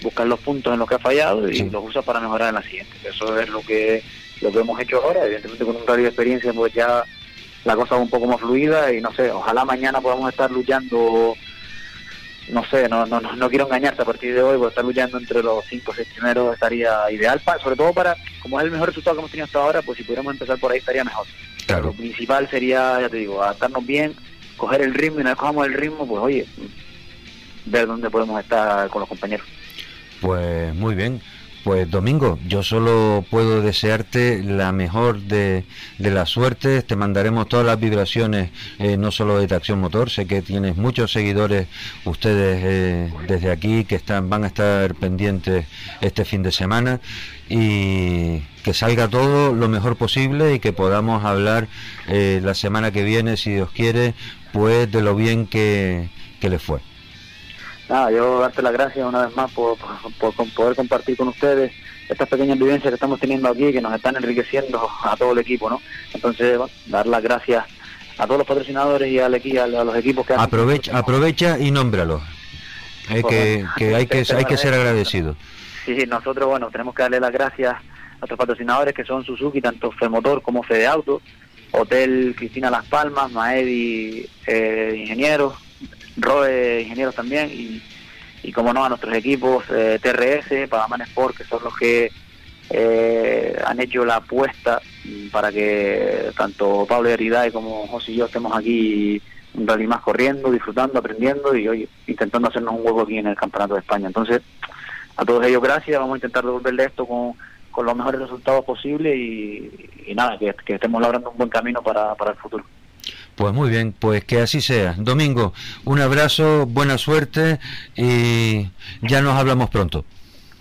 buscas los puntos en los que ha fallado y los usas para mejorar en la siguiente. Eso es lo que lo que hemos hecho ahora, evidentemente con un rally de experiencia pues ya la cosa es un poco más fluida y no sé, ojalá mañana podamos estar luchando no sé, no, no, no quiero engañarte a partir de hoy, porque estar luchando entre los cinco o seis primeros estaría ideal, para, sobre todo para, como es el mejor resultado que hemos tenido hasta ahora, pues si pudiéramos empezar por ahí estaría mejor. Claro. Lo principal sería, ya te digo, adaptarnos bien, coger el ritmo y una vez cojamos el ritmo, pues oye, ver dónde podemos estar con los compañeros. Pues muy bien. Pues Domingo, yo solo puedo desearte la mejor de, de las suertes, te mandaremos todas las vibraciones, eh, no solo de Tracción Motor, sé que tienes muchos seguidores ustedes eh, desde aquí que están, van a estar pendientes este fin de semana. Y que salga todo lo mejor posible y que podamos hablar eh, la semana que viene, si Dios quiere, pues de lo bien que, que le fue nada, yo darte las gracias una vez más por, por, poder compartir con ustedes estas pequeñas vivencias que estamos teniendo aquí, que nos están enriqueciendo a todo el equipo, ¿no? Entonces, dar las gracias a todos los patrocinadores y al equipo, a los equipos que aprovecha, aprovecha y nómbralo. Que, que, hay que hay que ser agradecido. Sí, nosotros bueno tenemos que darle las gracias a nuestros patrocinadores que son Suzuki, tanto Femotor como Fede Auto, Hotel Cristina Las Palmas, Maedi eh, Ingenieros, Roe Ingenieros también y, y como no a nuestros equipos eh, TRS, Padaman Sport, que son los que eh, han hecho la apuesta para que tanto Pablo Heriday como José y yo estemos aquí un rally más corriendo, disfrutando, aprendiendo y hoy intentando hacernos un huevo aquí en el Campeonato de España. Entonces, a todos ellos gracias, vamos a intentar devolverle esto con, con los mejores resultados posibles y, nada, que, que, estemos labrando un buen camino para, para el futuro. Pues muy bien, pues que así sea. Domingo, un abrazo, buena suerte y ya nos hablamos pronto.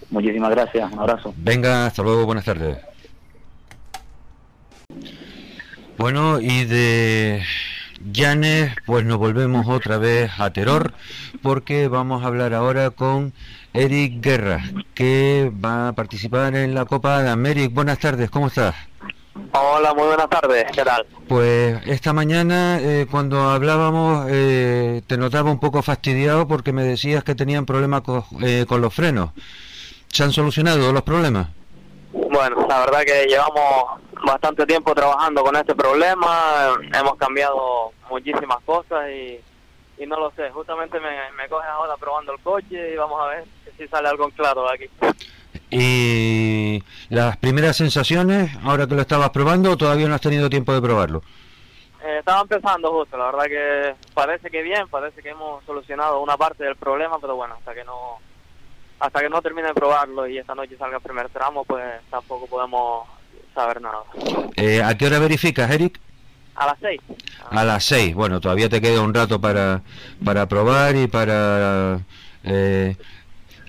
Muchísimas gracias, un abrazo. Venga, hasta luego, buenas tardes. Bueno, y de Llanes, pues nos volvemos otra vez a Terror, porque vamos a hablar ahora con Eric Guerra, que va a participar en la Copa de América. Buenas tardes, ¿cómo estás? Hola, muy buenas tardes, ¿qué tal? Pues esta mañana eh, cuando hablábamos eh, te notaba un poco fastidiado porque me decías que tenían problemas eh, con, los frenos. ¿Se han solucionado los problemas? Bueno, la verdad que llevamos bastante tiempo trabajando con este problema, hemos cambiado muchísimas cosas y, no lo sé, justamente me, me coges ahora probando el coche y vamos a ver si sale algo en claro de aquí. ¿Y las primeras sensaciones, ahora que lo estabas probando, todavía no has tenido tiempo de probarlo? Eh, estaba empezando justo, la verdad que parece que bien, parece que hemos solucionado una parte del problema, pero bueno, hasta que no hasta que no termine de probarlo y esta noche salga el primer tramo, pues tampoco podemos saber nada. Eh, ¿A qué hora verificas, Eric? A las seis. A las seis. Bueno, todavía te queda un rato para, para probar y para eh,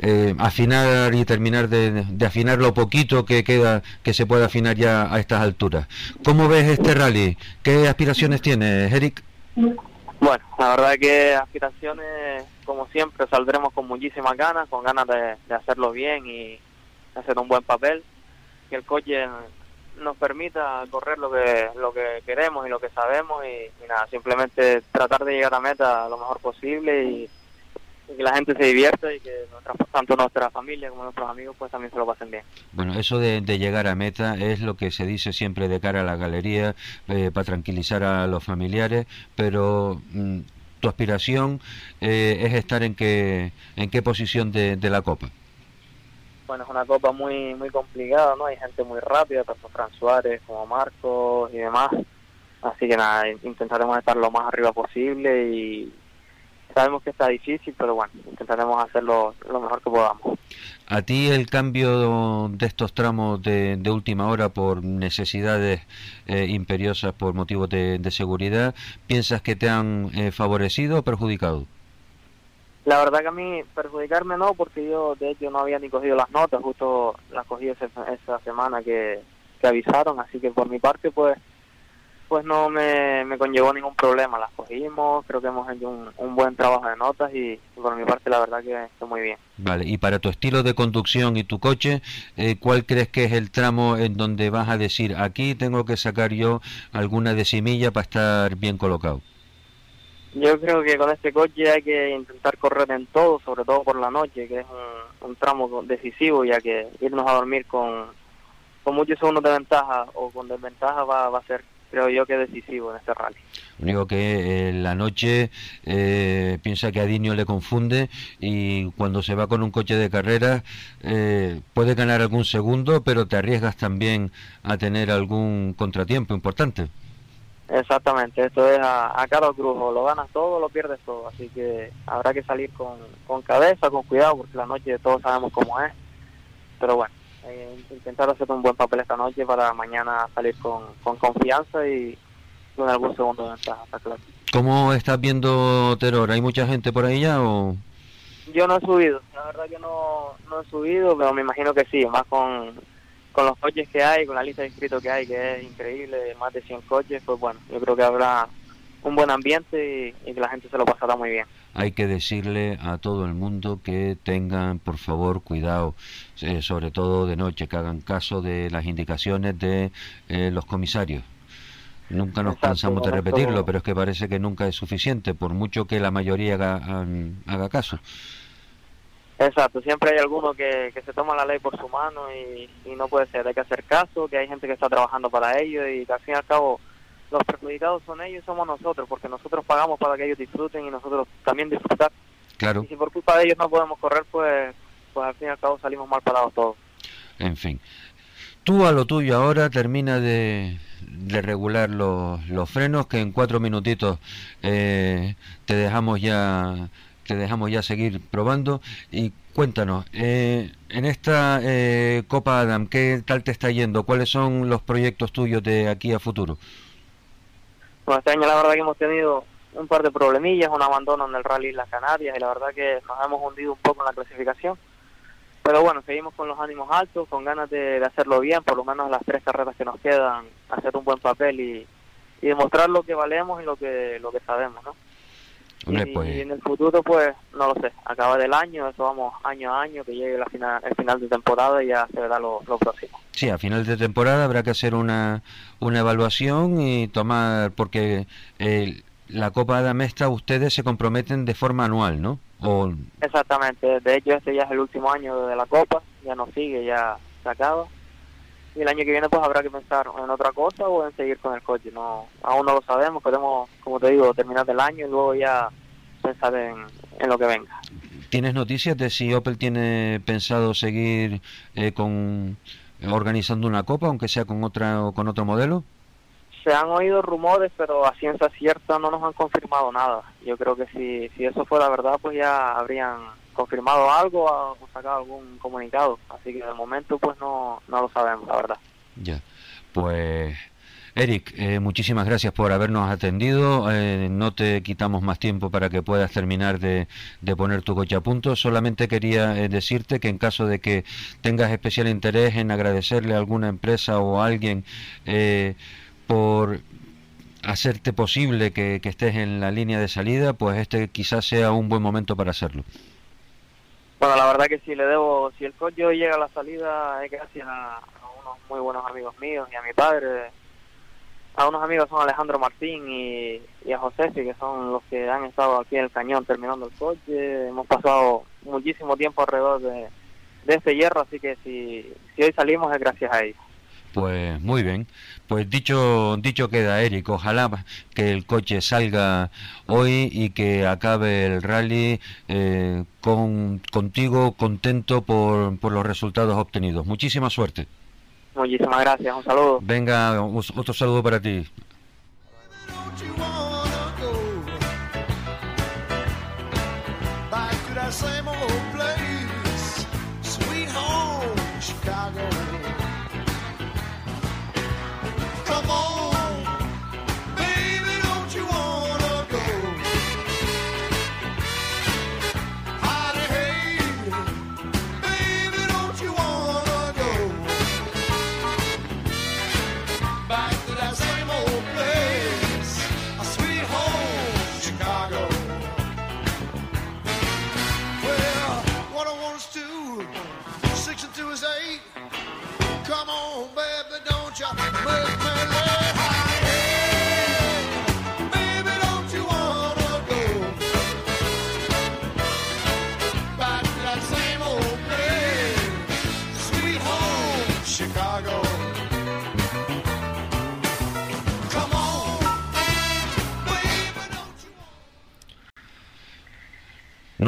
eh, afinar y terminar de, afinar lo poquito que queda, que se puede afinar ya a estas alturas. ¿Cómo ves este rally? ¿Qué aspiraciones tienes, Eric? Bueno, la verdad que aspiraciones, como siempre, saldremos con muchísimas ganas, con ganas de, hacerlo bien y hacer un buen papel, que el coche nos permita correr lo que lo que queremos y lo que sabemos y nada, simplemente tratar de llegar a meta lo mejor posible y que la gente se divierta y que tanto nuestra familia como nuestros amigos pues también se lo pasen bien. Bueno, eso de, llegar a meta es lo que se dice siempre de cara a la galería eh, para tranquilizar a los familiares, pero mm, tu aspiración eh, es estar en qué, en qué posición de, la Copa. Bueno, es una copa muy muy complicada, ¿no? Hay gente muy rápida, tanto Fran Suárez como Marcos y demás. Así que nada, intentaremos estar lo más arriba posible y, sabemos que está difícil, pero bueno, intentaremos hacerlo lo mejor que podamos. ¿A ti el cambio de estos tramos de, última hora por necesidades eh, imperiosas, por motivos de, seguridad, piensas que te han eh, favorecido o perjudicado? La verdad que a mí perjudicarme no, porque yo de hecho no había ni cogido las notas, justo las cogí esa, esa semana que, que avisaron, así que por mi parte pues pues no me, me conllevó ningún problema, las cogimos, creo que hemos hecho un, buen trabajo de notas y, por mi parte la verdad que está muy bien. Vale, y para tu estilo de conducción y tu coche, eh, ¿cuál crees que es el tramo en donde vas a decir, aquí tengo que sacar yo alguna decimilla para estar bien colocado? Yo creo que con este coche hay que intentar correr en todo, sobre todo por la noche, que es un, tramo decisivo, ya que irnos a dormir con, con muchos segundos de ventaja o con desventaja va, va a ser creo yo que decisivo en este rally. Único que en la noche eh, piensa que a Dinio le confunde y cuando se va con un coche de carrera eh, puede ganar algún segundo, pero te arriesgas también a tener algún contratiempo importante. Exactamente, esto es a, a cada cruz, o lo ganas todo o lo pierdes todo, así que habrá que salir con, con cabeza, con cuidado, porque la noche todos sabemos cómo es, pero bueno, eh, intentar hacer un buen papel esta noche para mañana salir con, confianza y con algún segundo de ventaja, claro. ¿Cómo estás viendo Terror? ¿Hay mucha gente por ahí ya o...? Yo no he subido, la verdad que no, no he subido, pero me imagino que sí, más con, con los coches que hay, con la lista de inscritos que hay, que es increíble, más de 100 coches, pues bueno, yo creo que habrá un buen ambiente y, que la gente se lo pasará muy bien. Hay que decirle a todo el mundo que tengan, por favor, cuidado, eh, sobre todo de noche, que hagan caso de las indicaciones de eh, los comisarios. Nunca nos cansamos de repetirlo, pero es que parece que nunca es suficiente, por mucho que la mayoría haga, haga caso. Exacto, siempre hay alguno que, que se toma la ley por su mano y, y no puede ser, hay que hacer caso, que hay gente que está trabajando para ello y que al fin y al cabo los perjudicados son ellos y somos nosotros, porque nosotros pagamos para que ellos disfruten y nosotros también disfrutar. Claro. Y si por culpa de ellos no podemos correr, pues, pues al fin y al cabo salimos mal parados todos. En fin. Tú a lo tuyo ahora termina de, de regular los, los, frenos, que en cuatro minutitos eh, te dejamos ya te dejamos ya seguir probando y cuéntanos eh, en esta eh, Copa Adam qué tal te está yendo cuáles son los proyectos tuyos de aquí a futuro este año la verdad que hemos tenido un par de problemillas, un abandono en el Rally Las Canarias y la verdad que nos hemos hundido un poco en la clasificación. Pero bueno, seguimos con los ánimos altos, con ganas de, hacerlo bien, por lo menos las tres carreras que nos quedan, hacer un buen papel y, y demostrar lo que valemos y lo que, lo que sabemos, ¿no? Pues. y, en el futuro, pues, no lo sé, acaba del año, eso vamos año a año, que llegue la final, el final de temporada y ya se verá lo, próximo. Sí, a final de temporada habrá que hacer una, una evaluación y tomar, porque eh, la Copa de Amesta ustedes se comprometen de forma anual, ¿no? O... Exactamente, de hecho este ya es el último año de la Copa, ya no sigue, ya se acaba y el año que viene pues habrá que pensar en otra cosa o en seguir con el coche. No, aún no lo sabemos, queremos, como te digo, terminar el año y luego ya pensar en, en lo que venga. ¿Tienes noticias de si Opel tiene pensado seguir eh, con organizando una copa, aunque sea con otra o con otro modelo? Se han oído rumores, pero a ciencia cierta no nos han confirmado nada. Yo creo que si, si eso fuera verdad, pues ya habrían confirmado algo o sacado algún comunicado. Así que de momento, pues no, no lo sabemos, la verdad. Ya, pues Eric, eh, muchísimas gracias por habernos atendido. Eh, no te quitamos más tiempo para que puedas terminar de, poner tu coche a punto. Solamente quería eh, decirte que en caso de que tengas especial interés en agradecerle a alguna empresa o a alguien por hacerte posible que, estés en la línea de salida, pues este quizás sea un buen momento para hacerlo. Bueno, la verdad que si le debo, si el coche llega a la salida es gracias a unos muy buenos amigos míos y a mi padre a unos amigos son Alejandro Martín y, a José, que son los que han estado aquí en el cañón terminando el coche. Hemos pasado muchísimo tiempo alrededor de, este hierro, así que si hoy salimos es gracias a ellos. Pues muy bien. Pues dicho dicho queda, Eric. Ojalá que el coche salga hoy y que acabe el rally eh, con, contigo contento por, por los resultados obtenidos. Muchísima suerte. Muchísimas gracias, un saludo. Venga, otro saludo para ti.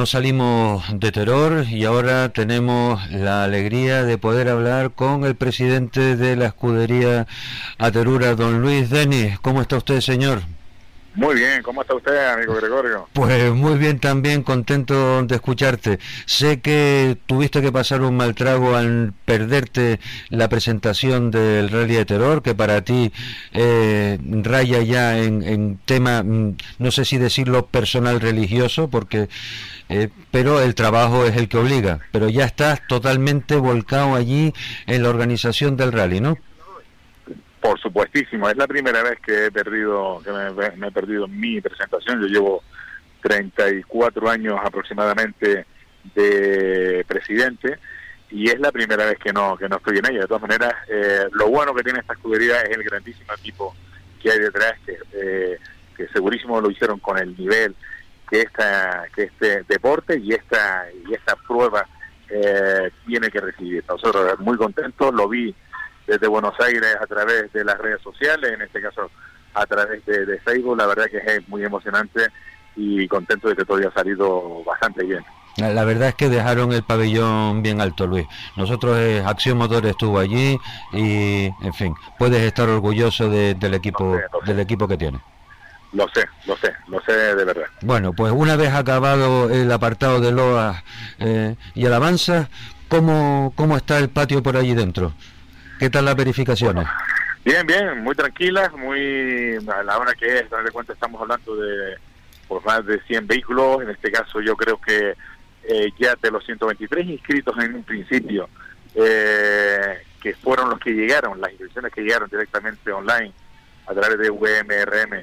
Nos salimos de terror y ahora tenemos la alegría de poder hablar con el presidente de la escudería Aterura, don Luis Denis. ¿Cómo está usted, señor? Muy bien, ¿cómo está usted, amigo Gregorio? Pues muy bien también, contento de escucharte. Sé que tuviste que pasar un mal trago al perderte la presentación del Rally de Terror, que para ti eh, raya ya en, tema, mm, no sé si decirlo personal religioso, porque eh, pero el trabajo es el que obliga. Pero ya estás totalmente volcado allí en la organización del rally, ¿no? Por supuestísimo, es la primera vez que he perdido, que me, he perdido mi presentación. Yo llevo 34 años aproximadamente de presidente y es la primera vez que no que no estoy en ella. De todas maneras, eh, lo bueno que tiene esta escudería es el grandísimo equipo que hay detrás, que, eh, que segurísimo lo hicieron con el nivel que esta que este deporte y esta y esta prueba eh, tiene que recibir. Nosotros muy contentos, lo vi desde Buenos Aires a través de las redes sociales, en este caso a través de, Facebook, la verdad que es muy emocionante y contento de que todo haya salido bastante bien. La verdad es que dejaron el pabellón bien alto, Luis. Nosotros, eh, Acción Motor estuvo allí y, en fin, puedes estar orgulloso del equipo del equipo que tiene. Lo sé, lo sé, lo sé de verdad. Bueno, pues una vez acabado el apartado de Loa eh, y Alabanza, ¿cómo, ¿cómo está el patio por allí dentro? ¿Qué tal las verificaciones? bien, bien, muy tranquilas, muy a la hora que es, de cuenta estamos hablando de por más de 100 vehículos, en este caso yo creo que eh, ya de los 123 inscritos en un principio, eh, que fueron los que llegaron, las inscripciones que llegaron directamente online a través de VMRM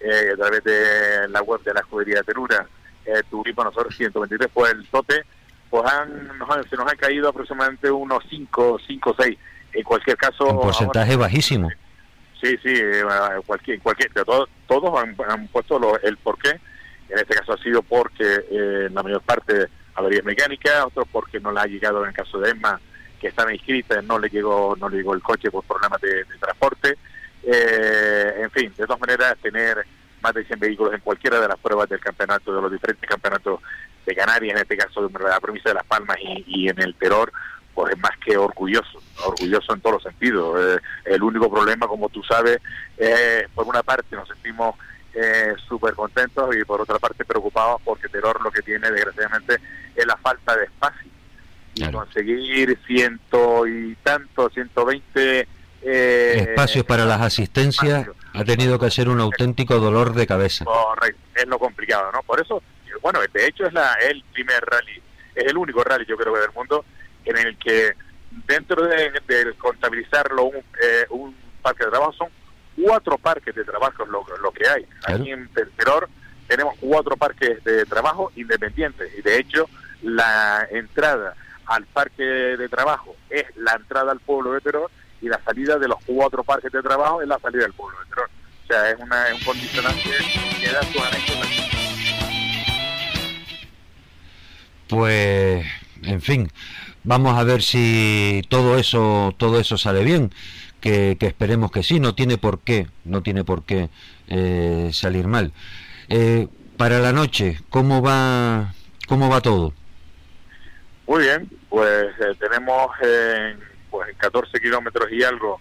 eh, a través de la web de la escudería de Terura, eh, tuvimos nosotros 123 por el tote, pues han, se nos han caído aproximadamente unos 5, 5 6. En cualquier caso... Un porcentaje bajísimo. Sí, sí, eh, cualquier, cualquier, todos, todos han, puesto el porqué. En este caso ha sido porque eh, la mayor parte averías mecánicas, otros porque no le ha llegado en el caso de Emma, que estaba inscrita, no le llegó no le llegó el coche por problemas de transporte. Eh, en fin, de todas maneras, tener más de 100 vehículos en cualquiera de las pruebas del campeonato, de los diferentes campeonatos de Canarias, en este caso de la provincia de Las Palmas y, en el Terror, pues es más que orgulloso, orgulloso en todos los sentidos. Eh, el único problema, como tú sabes, por una parte nos sentimos eh, súper contentos y por otra parte preocupados porque Terror lo que tiene desgraciadamente es la falta de espacio. Y conseguir ciento y tanto, 120 eh, espacios para las asistencias ha tenido que ser un auténtico dolor de cabeza. Correcto, es lo complicado, ¿no? Por eso, bueno, de hecho es la, el primer rally, es el único rally yo creo que del mundo en el que dentro de, contabilizarlo un, eh, un parque de trabajo son cuatro parques de trabajo lo, lo que hay. Aquí en Terror tenemos cuatro parques de trabajo independientes y de hecho la entrada al parque de trabajo es la entrada al pueblo de Terror y la salida de los cuatro parques de trabajo es la salida del pueblo de Terror. O sea, es, una, un condicionante que da su anécdota. Pues, en fin, vamos a ver si todo eso, todo eso sale bien que, esperemos que sí, no tiene por qué, no tiene por qué eh, salir mal. Eh, para la noche, ¿cómo va, cómo va todo? Muy bien, pues eh, tenemos en, pues, 14 kilómetros y algo,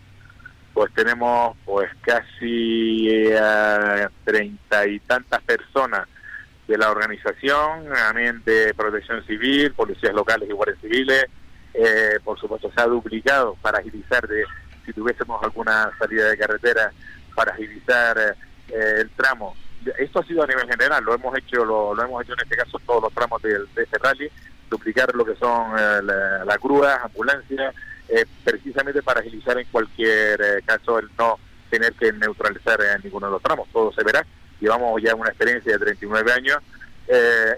pues tenemos pues casi treinta y tantas personas de la organización, también de protección civil, policías locales y guardias civiles, por supuesto se ha duplicado para agilizar de si tuviésemos alguna salida de carretera para agilizar eh, el tramo. Esto ha sido a nivel general, lo hemos hecho lo, hemos hecho en este caso todos los tramos de, de este rally, duplicar lo que son eh, las la grúas, ambulancias, eh, precisamente para agilizar en cualquier caso el no tener que neutralizar ninguno de los tramos, todo se verá. Llevamos ya una experiencia de 39 años.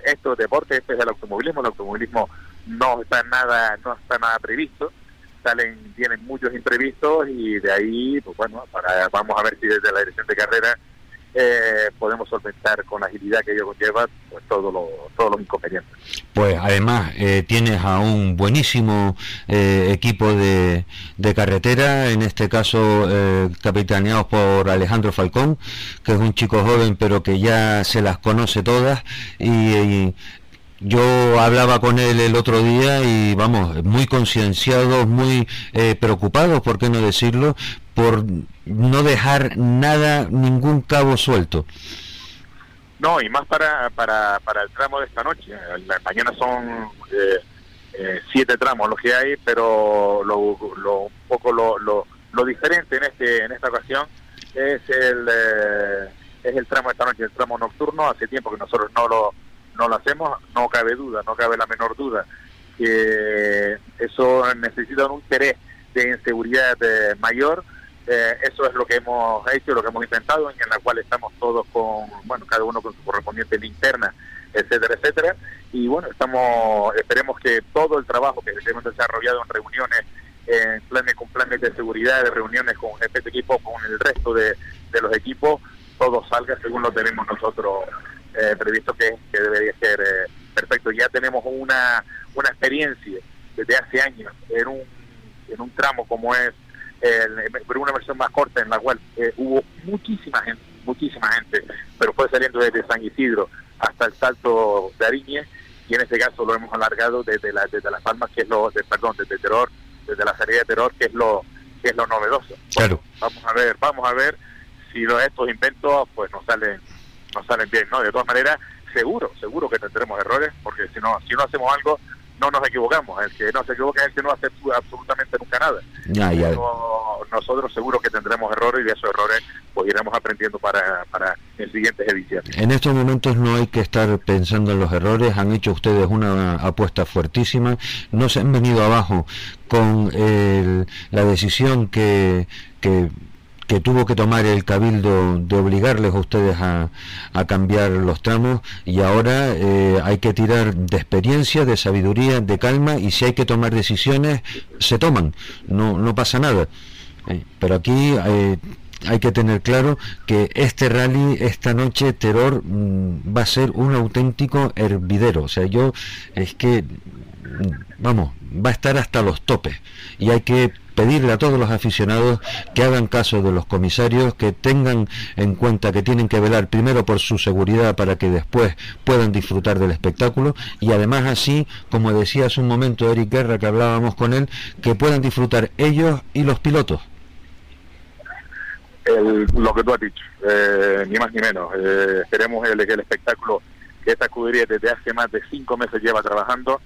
estos deportes, este es el automovilismo, el automovilismo no está nada, no está nada previsto salen, tienen muchos imprevistos y de ahí, pues bueno, para, vamos a ver si desde la dirección de carrera eh, podemos solventar con la agilidad que ello conlleva pues todo lo, todos los inconvenientes. Pues además eh, tienes a un buenísimo eh, equipo de, de, carretera, en este caso capitaneados por Alejandro Falcón, que es un chico joven pero que ya se las conoce todas y yo hablaba con él el otro día y vamos, muy concienciados, muy eh, preocupados, por qué no decirlo, por no dejar nada, ningún cabo suelto. No, y más para, para, para el tramo de esta noche. mañana son eh, eh, siete tramos los que hay, pero lo, lo, un poco lo, lo, lo, diferente en este en esta ocasión es el, es el tramo de esta noche, el tramo nocturno. Hace tiempo que nosotros no lo no lo hacemos, no cabe duda, no cabe la menor duda que eso necesita un interés de inseguridad eh, mayor. Eh, eso es lo que hemos hecho, lo que hemos intentado, en la cual estamos todos con, bueno, cada uno con su correspondiente linterna, etcétera, etcétera. Y bueno, estamos, esperemos que todo el trabajo que hemos desarrollado en reuniones, en planes con planes de seguridad, de reuniones con jefes de equipo, con el resto de, los equipos, todo salga según lo tenemos nosotros eh, previsto que, debería ser eh, perfecto. Ya tenemos una, una experiencia desde hace años en un, en un tramo como es el, pero una versión más corta en la cual eh, hubo muchísima gente, muchísima gente, pero fue saliendo desde San Isidro hasta el salto de Ariñez y en este caso lo hemos alargado desde, la, desde Las Palmas, que es lo, de, perdón, desde Terror, desde la salida de Terror, que es lo que es lo novedoso. Claro. vamos a ver, vamos a ver si estos inventos pues nos salen no salen bien, ¿no? De todas maneras, seguro, seguro que tendremos errores, porque si no, si no hacemos algo, no nos equivocamos. El que no se equivoca es el que no hace absolutamente nunca nada. Ya, ya. nosotros seguro que tendremos errores y de esos errores pues iremos aprendiendo para, para en siguientes ediciones. En estos momentos no hay que estar pensando en los errores, han hecho ustedes una apuesta fuertísima, no se han venido abajo con la decisión que, que que tuvo que tomar el cabildo de obligarles a ustedes a, cambiar los tramos y ahora eh, hay que tirar de experiencia, de sabiduría, de calma y si hay que tomar decisiones, se toman, no, no pasa nada. Eh, pero aquí eh, hay que tener claro que este rally, esta noche, Terror, mm, va a ser un auténtico hervidero. O sea, yo es que, mm, vamos, va a estar hasta los topes y hay que pedirle a todos los aficionados que hagan caso de los comisarios, que tengan en cuenta que tienen que velar primero por su seguridad para que después puedan disfrutar del espectáculo y además así, como decía hace un momento Eric Guerra que hablábamos con él, que puedan disfrutar ellos y los pilotos. lo que tú has dicho, eh, ni más ni menos. Eh, queremos el, el espectáculo que esta escudería desde hace más de cinco meses lleva trabajando,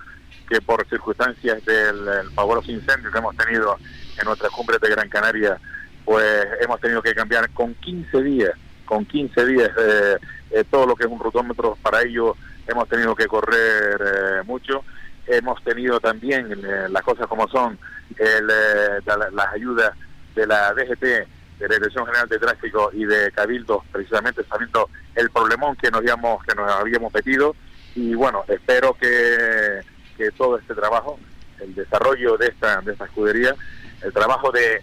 que por circunstancias del favoroso incendio que hemos tenido en nuestras cumbres de Gran Canaria, pues hemos tenido que cambiar con 15 días, con 15 días eh, eh, todo lo que es un rutómetro, para ello hemos tenido que correr eh, mucho, hemos tenido también las cosas como son, las ayudas de la DGT, de la Dirección General de Tráfico y de Cabildo, precisamente sabiendo el problemón que nos habíamos, que nos habíamos metido, y bueno, espero que, que todo este trabajo, el desarrollo de esta, de esta escudería, el trabajo de,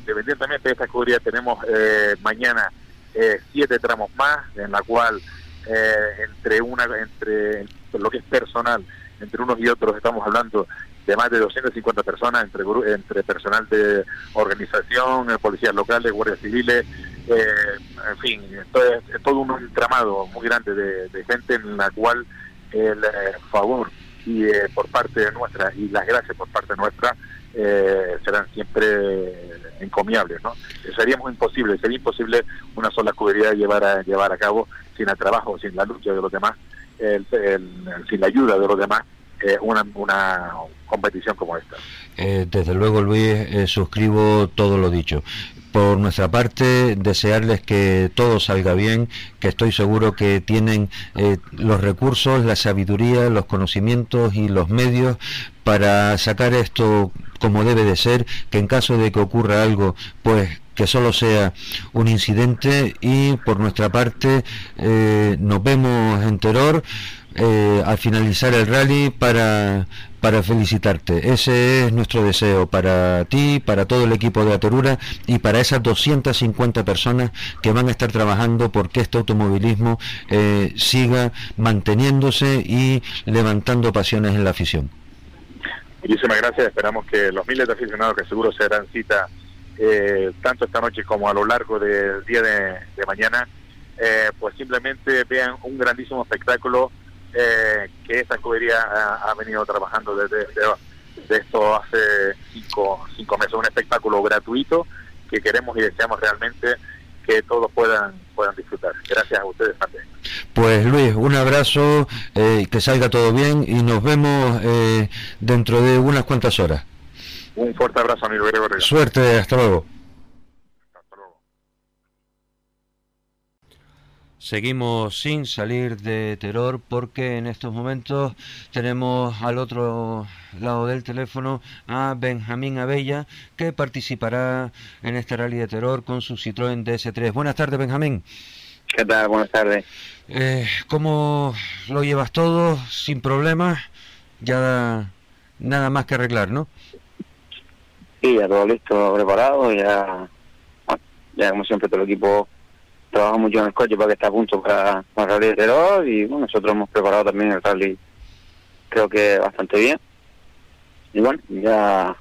independientemente de esta escudería, tenemos eh, mañana eh, siete tramos más, en la cual eh, entre una, entre lo que es personal, entre unos y otros estamos hablando de más de 250 personas, entre, entre personal de organización, policías locales, guardias civiles, en fin, entonces, es todo un entramado muy grande de, gente en la cual el favor y por parte nuestra y las gracias por parte nuestra eh, serán siempre encomiables, ¿no? Sería muy imposible, sería imposible una sola escudería llevar a, llevar a cabo sin el trabajo, sin la lucha de los demás, sin la ayuda de los demás, eh, una, una competición como esta. Eh, desde luego, Luis, suscribo todo lo dicho por nuestra parte, desearles que todo salga bien, que estoy seguro que tienen eh, los recursos, la sabiduría, los conocimientos y los medios para sacar esto como debe de ser, que en caso de que ocurra algo, pues que solo sea un incidente y por nuestra parte eh, nos vemos en Terror eh, al finalizar el rally para, para felicitarte. Ese es nuestro deseo para ti, para todo el equipo de Aterura y para esas 250 personas que van a estar trabajando porque este automovilismo eh, siga manteniéndose y levantando pasiones en la afición. Muchísimas gracias. Esperamos que los miles de aficionados que seguro se darán cita eh, tanto esta noche como a lo largo del día de, mañana, pues simplemente vean un grandísimo espectáculo eh, que esta escudería ha, venido trabajando desde, esto hace cinco, cinco meses, un espectáculo gratuito que queremos y deseamos realmente que todos puedan puedan disfrutar. Gracias a ustedes también. Pues Luis, un abrazo, eh, que salga todo bien y nos vemos eh, dentro de unas cuantas horas. Un fuerte abrazo, amigo Gregorio. Suerte, hasta luego. Seguimos sin salir de terror porque en estos momentos tenemos al otro lado del teléfono a Benjamín Abella que participará en este rally de terror con su Citroën DS3. Buenas tardes Benjamín. ¿Qué tal? Buenas tardes. Eh, ¿Cómo lo llevas todo? ¿Sin problemas? Ya nada más que arreglar, ¿no? Sí, ya todo listo, preparado, ya, ya como siempre todo el equipo trabaja mucho en el coche para que esté a punto para, para el rally de Terror y bueno, nosotros hemos preparado también el rally creo que bastante bien y bueno, ya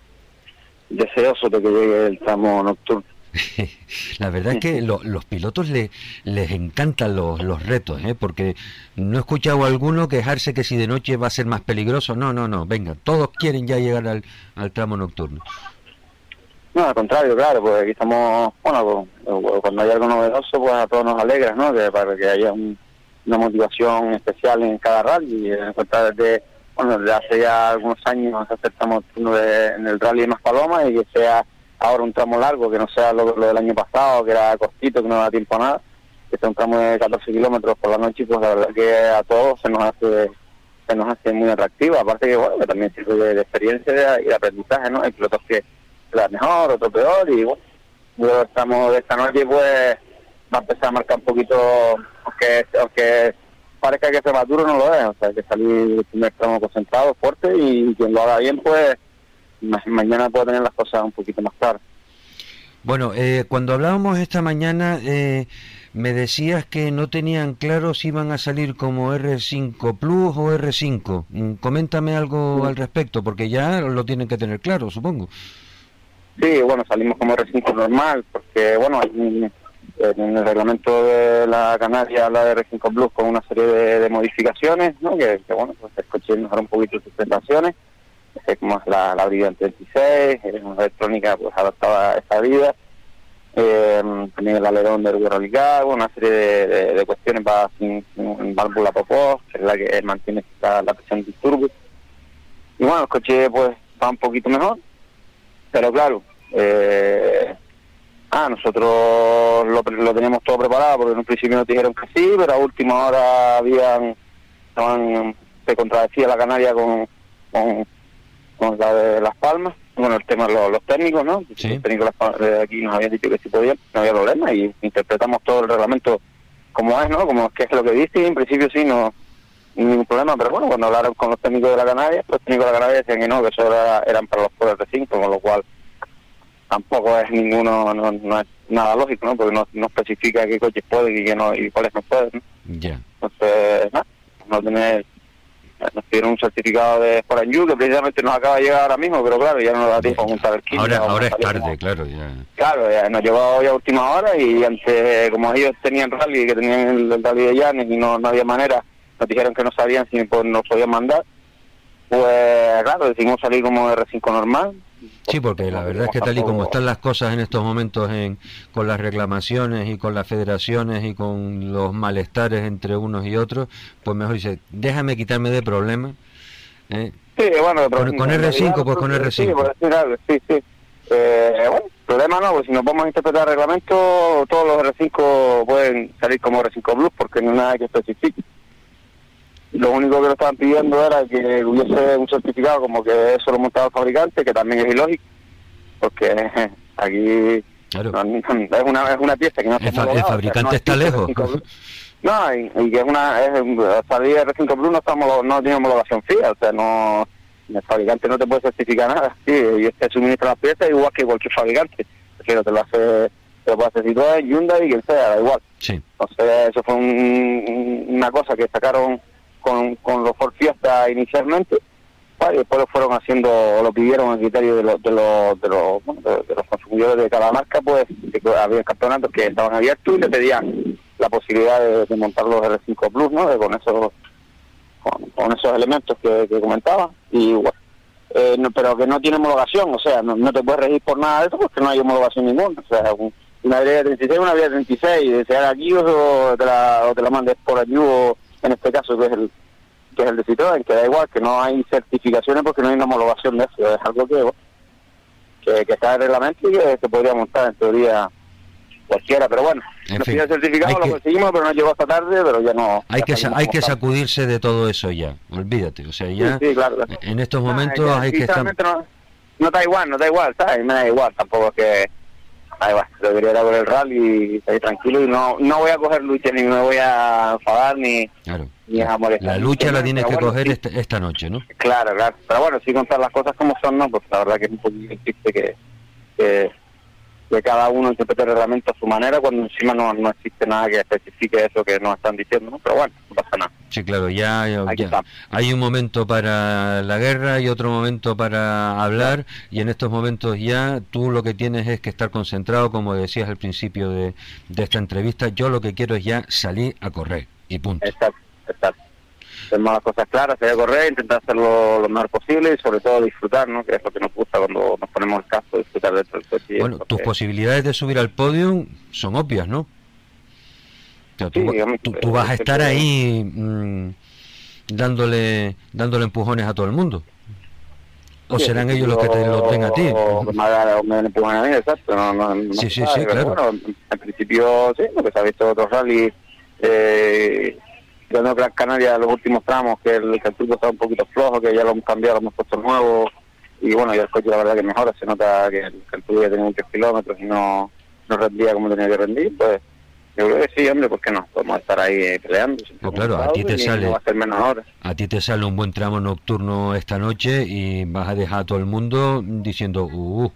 deseoso de que llegue el tramo nocturno. [LAUGHS] La verdad es que los pilotos le, les encantan los, los retos, ¿eh? porque no he escuchado a alguno quejarse que si de noche va a ser más peligroso. No, no, no, venga, todos quieren ya llegar al, al tramo nocturno. No, al contrario, claro, pues aquí estamos, bueno, pues, cuando hay algo novedoso, pues a todos nos alegra, ¿no? Que para que haya una motivación especial en cada rally. Y encontrar desde, bueno, desde hace ya algunos años aceptamos uno en el rally de Maspaloma y que sea ahora un tramo largo, que no sea lo, del año pasado, que era cortito, que no da tiempo a nada, que sea un tramo de 14 kilómetros por la noche, pues la verdad que a todos se nos hace se nos hace muy atractivo, aparte que bueno, que también sirve de, experiencia y de aprendizaje, ¿no? Hay pilotos que la mejor, otro peor, y bueno, estamos de esta noche pues va a empezar a marcar un poquito, aunque, aunque parezca que se duro no lo es, o sea, hay que salir el primer tramo concentrado, fuerte, y quien lo haga bien pues mañana puede tener las cosas un poquito más claras. Bueno, eh, cuando hablábamos esta mañana, eh, me decías que no tenían claro si iban a salir como R5 Plus o R5. Mm, coméntame algo al respecto, porque ya lo tienen que tener claro, supongo. Sí, bueno, salimos como R5 normal, porque bueno, en el reglamento de la Canaria habla de R5 Plus con una serie de, modificaciones, ¿no? Que, bueno, pues el coche mejora un poquito sus prestaciones, es como es la, la 26, es una electrónica pues adaptada a esta vida, eh, también el alerón del Ligado, una serie de, cuestiones va sin, válvula popó, que es la que mantiene la, la presión de turbo. Y bueno, el coche pues va un poquito mejor, pero claro, eh, ah, nosotros lo, lo teníamos todo preparado porque en un principio nos dijeron que sí, pero a última hora habían, estaban, se contradecía la Canaria con, con, la de Las Palmas. Bueno, el tema de los, técnicos, ¿no? Los técnicos de aquí nos habían dicho que sí podían, no había problema y interpretamos todo el reglamento como es, ¿no? Como que es lo que dice y en principio sí, no ningún problema, pero bueno, cuando hablaron con los técnicos de la Canaria, los técnicos de la Canaria decían que no, que eso eran para los poderes de 5, con lo cual tampoco es ninguno, no, no, es nada lógico, ¿no? Porque no, no especifica qué coches pueden y qué no, y cuáles no pueden. Ya. Entonces, nada, no tener nos pidieron un certificado de You que precisamente nos acaba de llegar ahora mismo, pero claro, ya no nos da tiempo a montar el kit. Ahora, ahora es tarde, claro. Ya. Claro, ya nos llegó hoy a última hora y antes, como ellos tenían rally, que tenían el, rally de Llanes y no, no había manera nos dijeron que no sabían si pues, nos podían mandar, pues claro, decidimos salir como R5 normal. Sí, porque la verdad es que tal y como están las cosas en estos momentos en, con las reclamaciones y con las federaciones y con los malestares entre unos y otros, pues mejor dice, déjame quitarme de problemas. ¿eh? Sí, bueno, con, con R5, pues con R5. Sí, por decir algo, sí, sí. Eh, bueno, problema no, pues si nos vamos a interpretar el reglamento, todos los R5 pueden salir como R5 Plus porque no hay nada que especifique. Lo único que nos estaban pidiendo era que hubiese un certificado como que eso lo montaba el fabricante, que también es ilógico, porque [LAUGHS] aquí es, una, es una pieza que no está El, el fabricante está lejos. No, y, que es una. Es, salir R5 Plus no, estamos, no tiene homologación fija, o sea, no. El fabricante no te puede certificar nada, sí, y este suministra las piezas igual que cualquier fabricante. Prefiero te lo hace te lo puede hacer Citroën, Hyundai y quien sea, da igual. Sí. Entonces, eso fue un, una cosa que sacaron con, con los Ford Fiesta inicialmente, y después lo fueron haciendo, lo pidieron a criterio de, los de, los, de, los, de, los consumidores de cada marca, pues había campeonatos que estaban abiertos y le pedían la posibilidad de, montar los R5 Plus, ¿no? con esos con, esos elementos que, comentaba. Y eh, pero que no tiene homologación, o sea, no, te puedes regir por nada de eso porque no hay homologación ninguna, o sea, una de 36, una de 36, sea aquí o te la, o te la mandes por allí o en este caso que es el que es el de Citroën, que da igual, que no hay certificaciones porque no hay una homologación de eso, es algo que, que, está en reglamento y que se podría montar en teoría cualquiera, pero bueno, en el certificado lo conseguimos, pero no llegó hasta tarde, pero ya no. Hay que hay que sacudirse de todo eso ya, olvídate, o sea, ya en estos momentos hay que estar... No, no da igual, no da igual, ¿sabes? Me da igual, tampoco es que ahí va, debería ir a ver el rally y estar tranquilo y no, no voy a coger lucha ni me voy a enfadar ni, ni a molestar. La lucha la tienes que coger esta, noche, ¿no? Claro, claro, pero bueno, si contar las cosas como son, ¿no? Pues la verdad que es un poquito triste que, que que cada uno interprete el reglamento a su manera cuando encima no, no existe nada que especifique eso que nos están diciendo, ¿no? Pero bueno, no pasa nada. Sí, claro, ya, hay un momento para la guerra y otro momento para hablar y en estos momentos ya tú lo que tienes es que estar concentrado, como decías al principio de, de esta entrevista, yo lo que quiero es ya salir a correr y punto. Exacto, exacto tenemos las cosas claras, salir a correr, intentar hacerlo lo mejor posible y sobre todo disfrutar, ¿no? que es lo que nos gusta cuando nos ponemos el caso, disfrutar de todo el Bueno, tus posibilidades de subir al podio son obvias, ¿no? tú, vas a estar ahí mm, dándole dándole empujones a todo el mundo. ¿O serán ellos los que te lo den a ti? O me empujan a mí, exacto. No, sí, sí, sí, claro. Bueno, en principio, sí, porque se ha visto otros rally eh, no Gran Canaria los últimos tramos, que el, que el turbo está un poquito flojo, que ya lo hemos cambiado, lo hemos puesto nuevo, y bueno, y el coche la verdad que mejora, se nota que el, que el turbo ya tiene muchos kilómetros y no, no rendía como tenía que rendir, pues yo creo que sí, hombre, ¿por qué no? Podemos estar ahí peleando. Pues claro, a ti te sale a, ti te sale un buen tramo nocturno esta noche y vas a dejar a todo el mundo diciendo, uh, uh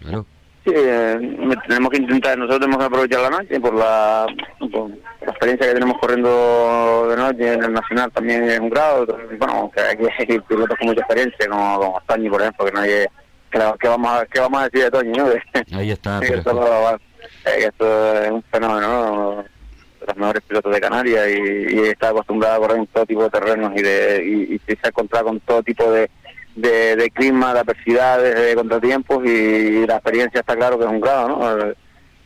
claro. Sí, eh, tenemos que intentar, nosotros tenemos que aprovechar la noche por la, la experiencia que tenemos corriendo de noche en el Nacional también es un grado. Bueno, que aquí hay pilotos con mucha experiencia, como, como por ejemplo, que nadie que vamos a, qué vamos a decir de Toño, [LAUGHS] Ahí está. esto, es un fenómeno, los mejores pilotos de Canarias y, está acostumbrado a correr en todo tipo de terrenos y, de, y, se ha encontrado con todo tipo de, de, clima, de adversidades, de contratiempos y, la experiencia está claro que es un grado, ¿no?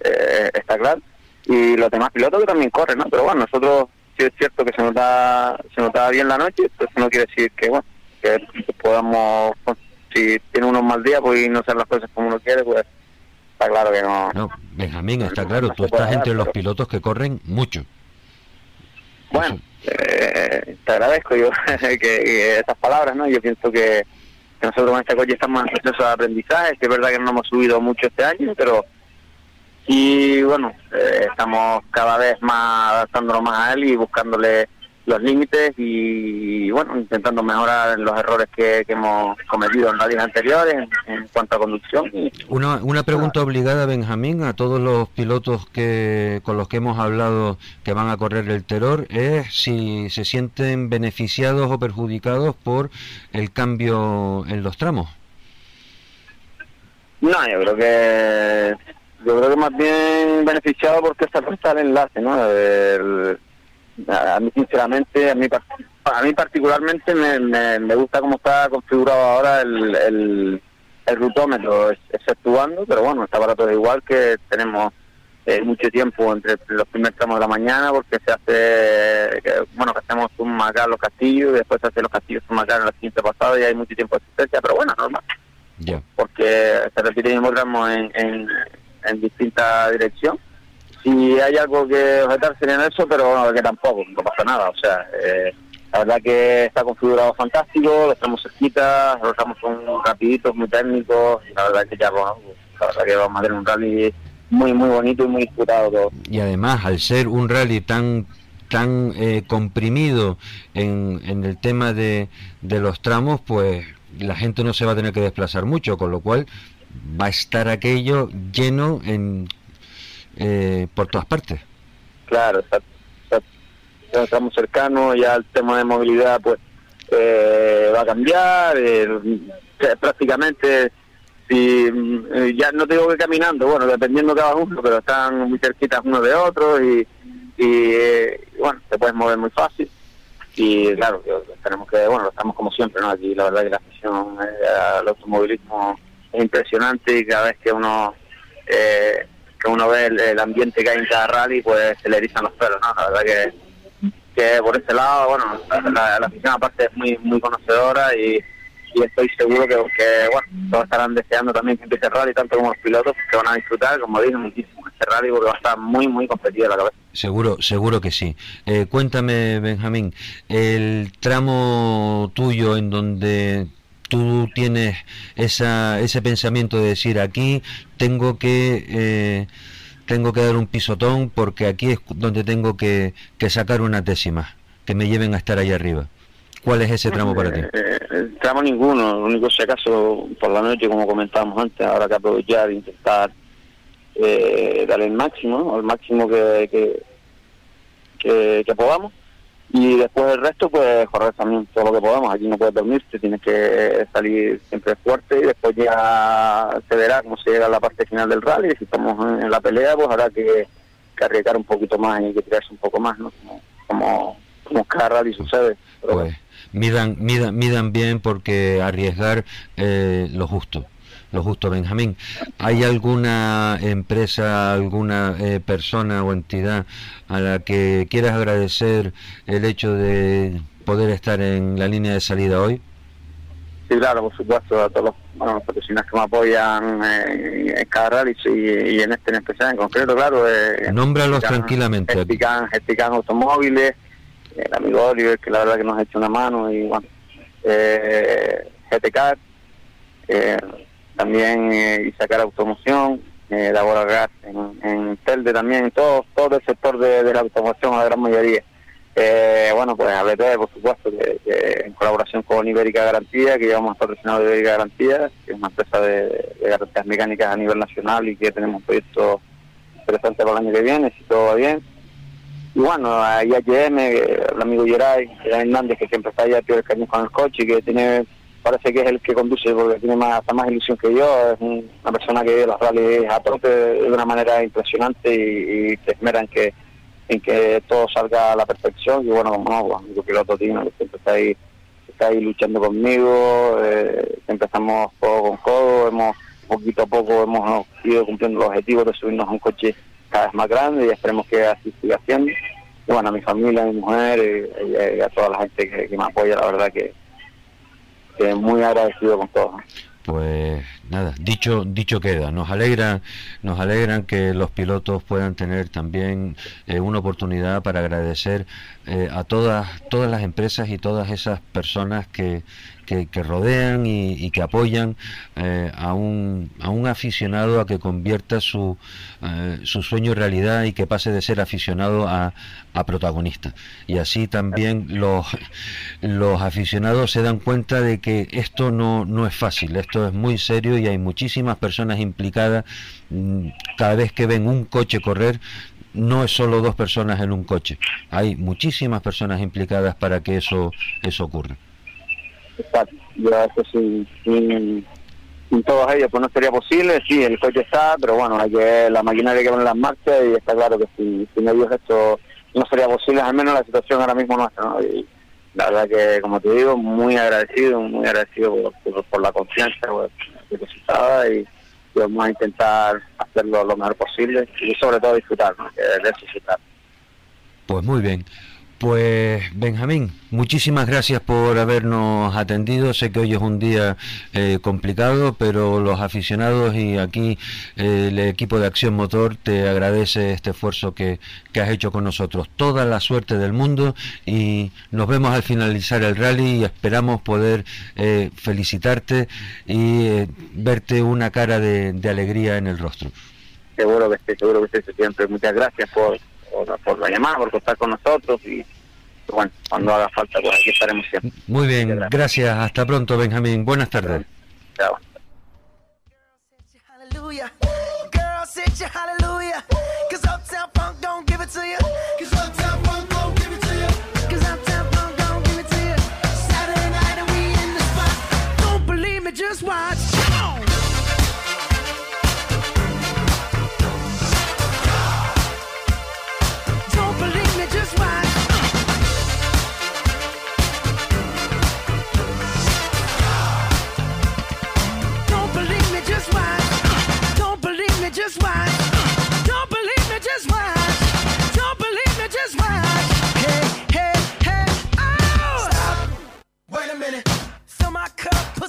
Eh, está claro. Y los demás pilotos que también corren, ¿no? Pero bueno, nosotros sí es cierto que se nota, se notaba bien la noche, eso no quiere decir que, bueno, que podamos, si tiene unos mal día, pues no hacer las cosas como uno quiere, pues está claro que no. No, Benjamín, está claro, tú estás entre los pilotos que corren mucho. Bueno, eh, te agradezco yo [LAUGHS] que, esas palabras, ¿no? Yo pienso que, nosotros con este coche estamos en proceso de aprendizaje, que es verdad que no hemos subido mucho este año, pero y bueno, eh, estamos cada vez más adaptándonos más a él y buscándole los límites y, bueno, intentando mejorar los errores que, hemos cometido en rallies anteriores en, cuanto a conducción. Una, una pregunta obligada, Benjamín, a todos los pilotos que con los que hemos hablado que van a correr el terror, es si se sienten beneficiados o perjudicados por el cambio en los tramos. No, yo creo que yo creo que más bien beneficiado porque se está el enlace, ¿no? El, a mí sinceramente, a mí, a mí particularmente me, me, gusta cómo está configurado ahora el, el, el rutómetro, exceptuando, pero bueno, está barato de igual que tenemos eh, mucho tiempo entre los primeros tramos de la mañana porque se hace, bueno, que hacemos un acá los castillos y después se hace los castillos un acá en la siguiente pasada y hay mucho tiempo de asistencia, pero bueno, normal. Porque se repite el mismo tramo en, en, en distinta dirección si hay algo que objetar sería en eso, pero bueno, que tampoco, no pasa nada. O sea, eh, la verdad que está configurado fantástico, lo estamos cerquita, lo estamos con rapiditos, muy técnicos, y la verdad que ya, bueno, la verdad que vamos a tener un rally muy, muy bonito y muy disputado todo. Y además, al ser un rally tan tan eh, comprimido en, en el tema de, de los tramos, pues la gente no se va a tener que desplazar mucho, con lo cual va a estar aquello lleno en eh, por todas partes. Claro, ya estamos cercanos, ya el tema de movilidad pues eh, va a cambiar, eh, prácticamente si ya no tengo que caminando, bueno, dependiendo cada uno, pero están muy cerquitas uno de otro y, y bueno, te puedes mover muy fácil y claro, tenemos que, bueno, estamos como siempre, ¿no? Aquí la verdad que la afición al automovilismo es impresionante y cada vez que uno eh, que uno ve el, ambiente que hay en cada rally, pues se le erizan los pelos, ¿no? La verdad que, que por ese lado, bueno, la, la afición aparte es muy muy conocedora y, estoy seguro que, bueno, todos estarán deseando también que empiece el rally, tanto como los pilotos, que van a disfrutar, como dije, muchísimo este rally porque va a estar muy, muy competido la cabeza. Seguro, seguro que sí. Eh, cuéntame, Benjamín, el tramo tuyo en donde tú tienes esa, ese pensamiento de decir aquí tengo que eh, tengo que dar un pisotón porque aquí es donde tengo que, sacar una décima que me lleven a estar ahí arriba. ¿Cuál es ese tramo para ti? Eh, eh, tramo ninguno, lo único si acaso por la noche, como comentábamos antes, ahora que aprovechar e intentar eh, dar el máximo, el máximo que, que, que podamos y después el resto pues correr también todo lo que podamos. Aquí no puedes dormirte tienes que salir siempre fuerte y después ya se verá cómo se llega a la parte final del rally. Si estamos en, la pelea pues habrá que, arriesgar un poquito más y que tirarse un poco más no como, como, cada rally sucede. Pues midan, midan, midan bien porque arriesgar eh, lo justo lo justo, Benjamín. ¿Hay alguna empresa, alguna eh, persona o entidad a la que quieras agradecer el hecho de poder estar en la línea de salida hoy? Sí, claro, por supuesto, a todos los, profesionales que me apoyan eh, en cada rally y, en este en especial, en concreto, claro. Eh, Nómbralos tranquilamente. Gestican, Automóviles, el amigo Oliver, que la verdad que nos ha hecho una mano, y bueno, eh, GTK, eh, también eh, y sacar automoción, eh, elaborar gas en, en Telde también, todo, todo el sector de, la automoción a la gran mayoría. Eh, bueno, pues ABT, por supuesto, que, en colaboración con Ibérica Garantía, que llevamos patrocinado de Ibérica Garantía, que es una empresa de, garantías mecánicas a nivel nacional y que tenemos un proyecto interesante para el año que viene, si todo va bien. Y bueno, hay HM, el amigo Geray, Hernández, que siempre está allá, el cañón con el coche, que tiene parece que es el que conduce porque tiene más, más ilusión que yo, es una persona que ve los rallies a tope de una manera impresionante y, y se esmera en que, en que todo salga a la perfección. Y bueno, como no, mi piloto Tino, siempre está ahí, está ahí luchando conmigo, eh, empezamos codo con codo, hemos poquito a poco hemos ido cumpliendo los objetivos de subirnos a un coche cada vez más grande y esperemos que así siga siendo. Y bueno, a mi familia, a mi mujer y, a toda la gente que, me apoya, la verdad que, muy agradecido con todo pues nada, dicho dicho queda. Nos alegra, nos alegran que los pilotos puedan tener también eh, una oportunidad para agradecer eh, a todas todas las empresas y todas esas personas que, que, rodean y, que apoyan eh, a, un, a un aficionado a que convierta su, eh, su sueño en realidad y que pase de ser aficionado a, a protagonista. Y así también los, los aficionados se dan cuenta de que esto no, no es fácil, esto es muy serio y hay muchísimas personas implicadas. Mm, cada vez que ven un coche correr, no es solo dos personas en un coche, hay muchísimas personas implicadas para que eso, eso ocurra. Exacto. Yo eso sin, sin, todos ellos pues no sería posible. Sí, el coche está, pero bueno, hay que la maquinaria que poner las marchas y está claro que si, sin ellos esto no sería posible, al menos la situación ahora mismo nuestra. ¿no? Y la verdad que, como te digo, muy agradecido, muy agradecido por, la confianza depositada y, y vamos a intentar hacerlo lo mejor posible y sobre todo disfrutar, ¿no? que de disfrutar. Pues muy bien. Pues Benjamín, muchísimas gracias por habernos atendido. Sé que hoy es un día eh, complicado, pero los aficionados y aquí eh, el equipo de Acción Motor te agradece este esfuerzo que, has hecho con nosotros. Toda la suerte del mundo y nos vemos al finalizar el rally y esperamos poder eh, felicitarte y verte una cara de, alegría en el rostro. Seguro que esté, seguro que esté siempre. Muchas gracias por por, la llamada, por contar con nosotros y bueno, cuando haga falta, pues aquí estaremos siempre. Muy bien, gracias. Hasta pronto, Benjamín. Buenas tardes. Chao.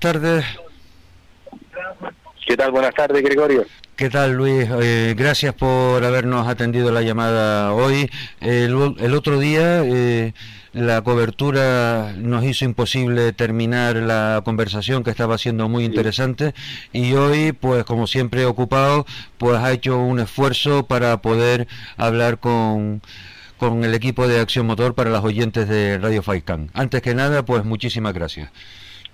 Tardes. ¿Qué tal? Buenas tardes, Gregorio. ¿Qué tal, Luis? Eh, gracias por habernos atendido la llamada hoy. El, otro día eh, la cobertura nos hizo imposible terminar la conversación que estaba siendo muy interesante y hoy, pues como siempre ocupado, pues ha hecho un esfuerzo para poder hablar con con el equipo de Acción Motor para las oyentes de Radio Faicán. Antes que nada, pues muchísimas gracias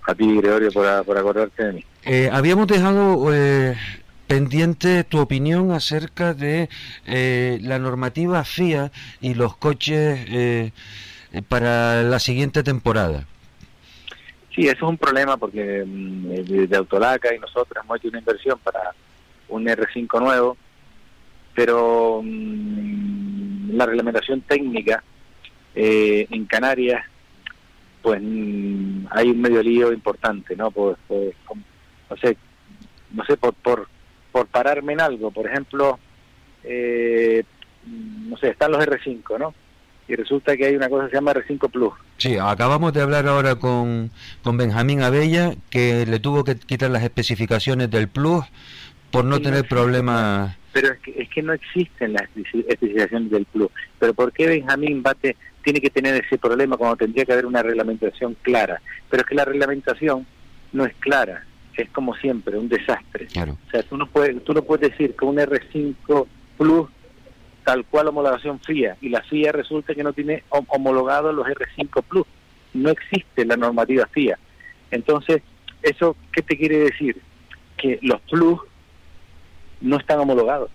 a ti, Gregorio, por, por acordarte de mí. Eh, habíamos dejado eh, pendiente tu opinión acerca de eh, la normativa FIA y los coches para la siguiente temporada. Sí, eso es un problema porque mm, de, Autolaca y nosotros hemos hecho una inversión para un R5 nuevo, pero mm, la reglamentación técnica en Canarias pues mm, hay un medio lío importante, ¿no? Pues, pues no sé, no sé por, por, por pararme en algo, por ejemplo, eh, no sé, están los R5, ¿no? Y resulta que hay una cosa que se llama R5 Plus. Sí, acabamos de hablar ahora con, con Benjamín Abella, que le tuvo que quitar las especificaciones del Plus por no tener problemas. Pero es que, es que no existen las especificaciones del Plus. Pero ¿por qué Benjamín bate tiene que tener ese problema cuando tendría que haber una reglamentación clara. Pero es que la reglamentación no es clara, es como siempre, un desastre. O sea, tú no, puedes, tú no puedes decir que un R5 Plus tal cual homologación FIA y la FIA resulta que no tiene homologado los R5 Plus. No existe la normativa FIA. Entonces, ¿eso qué te quiere decir? Que los Plus no están homologados.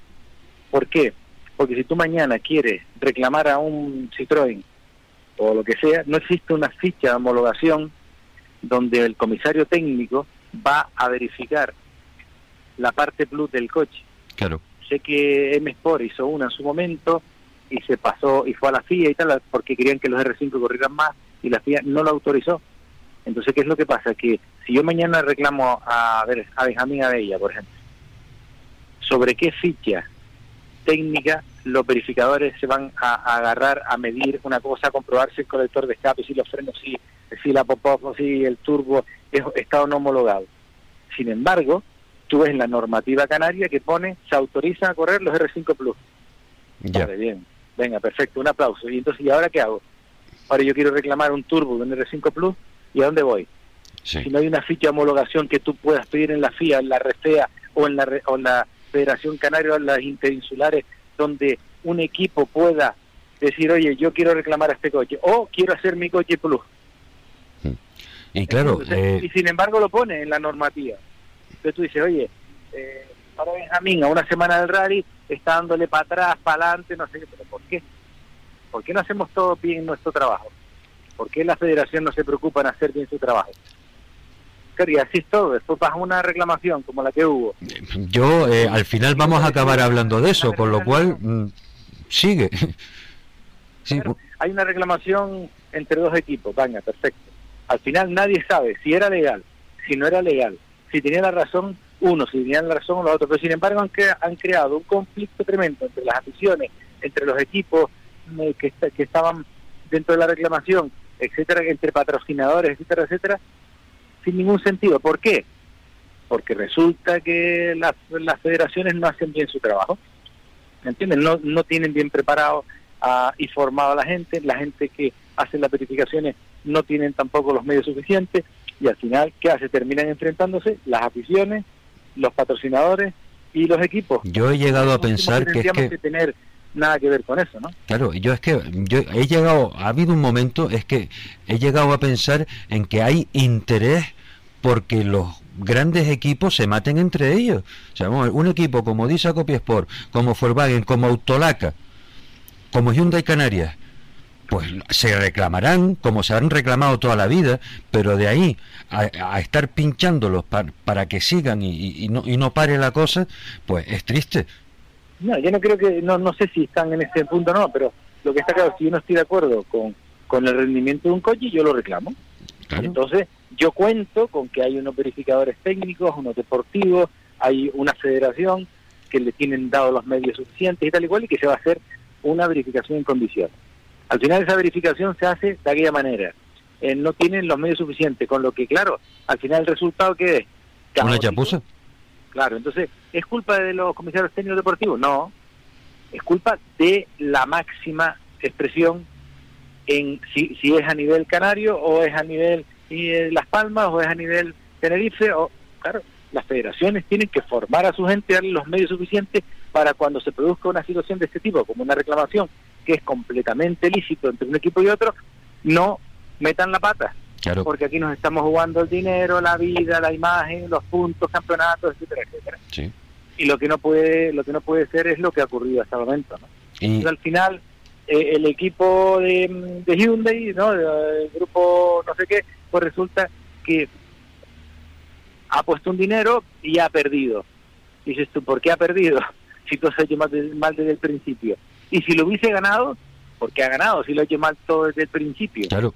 ¿Por qué? Porque si tú mañana quieres reclamar a un Citroën o lo que sea, no existe una ficha de homologación donde el comisario técnico va a verificar la parte plus del coche. Claro. Sé que M Sport hizo una en su momento y se pasó y fue a la FIA y tal porque querían que los R5 corrieran más y la FIA no lo autorizó. Entonces, ¿qué es lo que pasa? Que si yo mañana reclamo a, ver, a Benjamín Abella, por ejemplo, sobre qué ficha técnica los verificadores se van a, agarrar a medir una cosa, a comprobar si el colector de escape, si los frenos, si, si la pop-up, si el turbo está o no homologado. Sin embargo, tú ves la normativa canaria que pone, se autoriza a correr los R5 Plus. Ya. bien, venga, perfecto, un aplauso. Y entonces, ¿y ahora qué hago? Ahora yo quiero reclamar un turbo de un R5 Plus, ¿y a dónde voy? Si no hay una ficha de homologación que tú puedas pedir en la FIA, en la RFEA o en la, o en la Federación Canaria las interinsulares donde un equipo pueda decir, oye, yo quiero reclamar a este coche o quiero hacer mi coche plus. Mm. Y claro, eh, y sin embargo lo pone en la normativa. Entonces tú dices, oye, eh, para Benjamín, a una semana del rally, está dándole para atrás, para adelante, no sé qué, pero ¿por qué? ¿Por qué no hacemos todo bien nuestro trabajo? ¿Por qué la federación no se preocupa en hacer bien su trabajo? Y así es todo. Después pasa una reclamación como la que hubo. Yo, eh, al final vamos a acabar hablando de eso, con lo cual mm, sigue. [LAUGHS] hay una reclamación entre dos equipos, venga, perfecto. Al final nadie sabe si era legal, si no era legal, si tenía la razón uno, si tenían la razón los otros, pero sin embargo han, han creado un conflicto tremendo entre las aficiones, entre los equipos eh, que, que estaban dentro de la reclamación, etcétera, entre patrocinadores, etcétera, etcétera, sin ningún sentido. ¿Por qué? Porque resulta que las, las federaciones no hacen bien su trabajo. ¿Me entienden? No, no tienen bien preparado ah, y formado a la gente. La gente que hace las verificaciones no tienen tampoco los medios suficientes. Y al final, ¿qué hace? Terminan enfrentándose las aficiones, los patrocinadores y los equipos. Yo he llegado a pensar que es que... tener nada que ver con eso, ¿no? Claro, yo es que yo he llegado, ha habido un momento, es que he llegado a pensar en que hay interés porque los grandes equipos se maten entre ellos. O sea, un equipo como Disa Sport, como Volkswagen, como Autolaca, como Hyundai Canarias, pues se reclamarán como se han reclamado toda la vida, pero de ahí a, estar pinchándolos para, que sigan y, no, y no pare la cosa, pues es triste. No, yo no creo que, no, no sé si están en ese punto o no, pero lo que está claro, si yo no estoy de acuerdo con, con el rendimiento de un coche, yo lo reclamo. Entonces, yo cuento con que hay unos verificadores técnicos, unos deportivos, hay una federación que le tienen dado los medios suficientes y tal y cual, y que se va a hacer una verificación en condiciones. Al final esa verificación se hace de aquella manera. Eh, no tienen los medios suficientes, con lo que, claro, al final el resultado que es... ¿Una chapuza? Claro, entonces, ¿es culpa de los comisarios técnicos deportivos? No, es culpa de la máxima expresión en si, si es a nivel canario o es a nivel eh, Las Palmas o es a nivel Tenerife o claro las federaciones tienen que formar a su gente darle los medios suficientes para cuando se produzca una situación de este tipo como una reclamación que es completamente lícito entre un equipo y otro no metan la pata porque aquí nos estamos jugando el dinero, la vida, la imagen, los puntos, campeonatos, etcétera, etcétera. Y lo que no puede, lo que no puede ser es lo que ha ocurrido hasta el momento, ¿no? Y... al final eh, el equipo de, de Hyundai, ¿no? El grupo no sé qué, pues resulta que ha puesto un dinero y ha perdido. Dices tú, ¿por qué ha perdido? [LAUGHS] Si todo se ha hecho mal, mal desde el principio. Y si lo hubiese ganado, ¿por qué ha ganado? Si lo ha hecho mal todo desde el principio. Claro.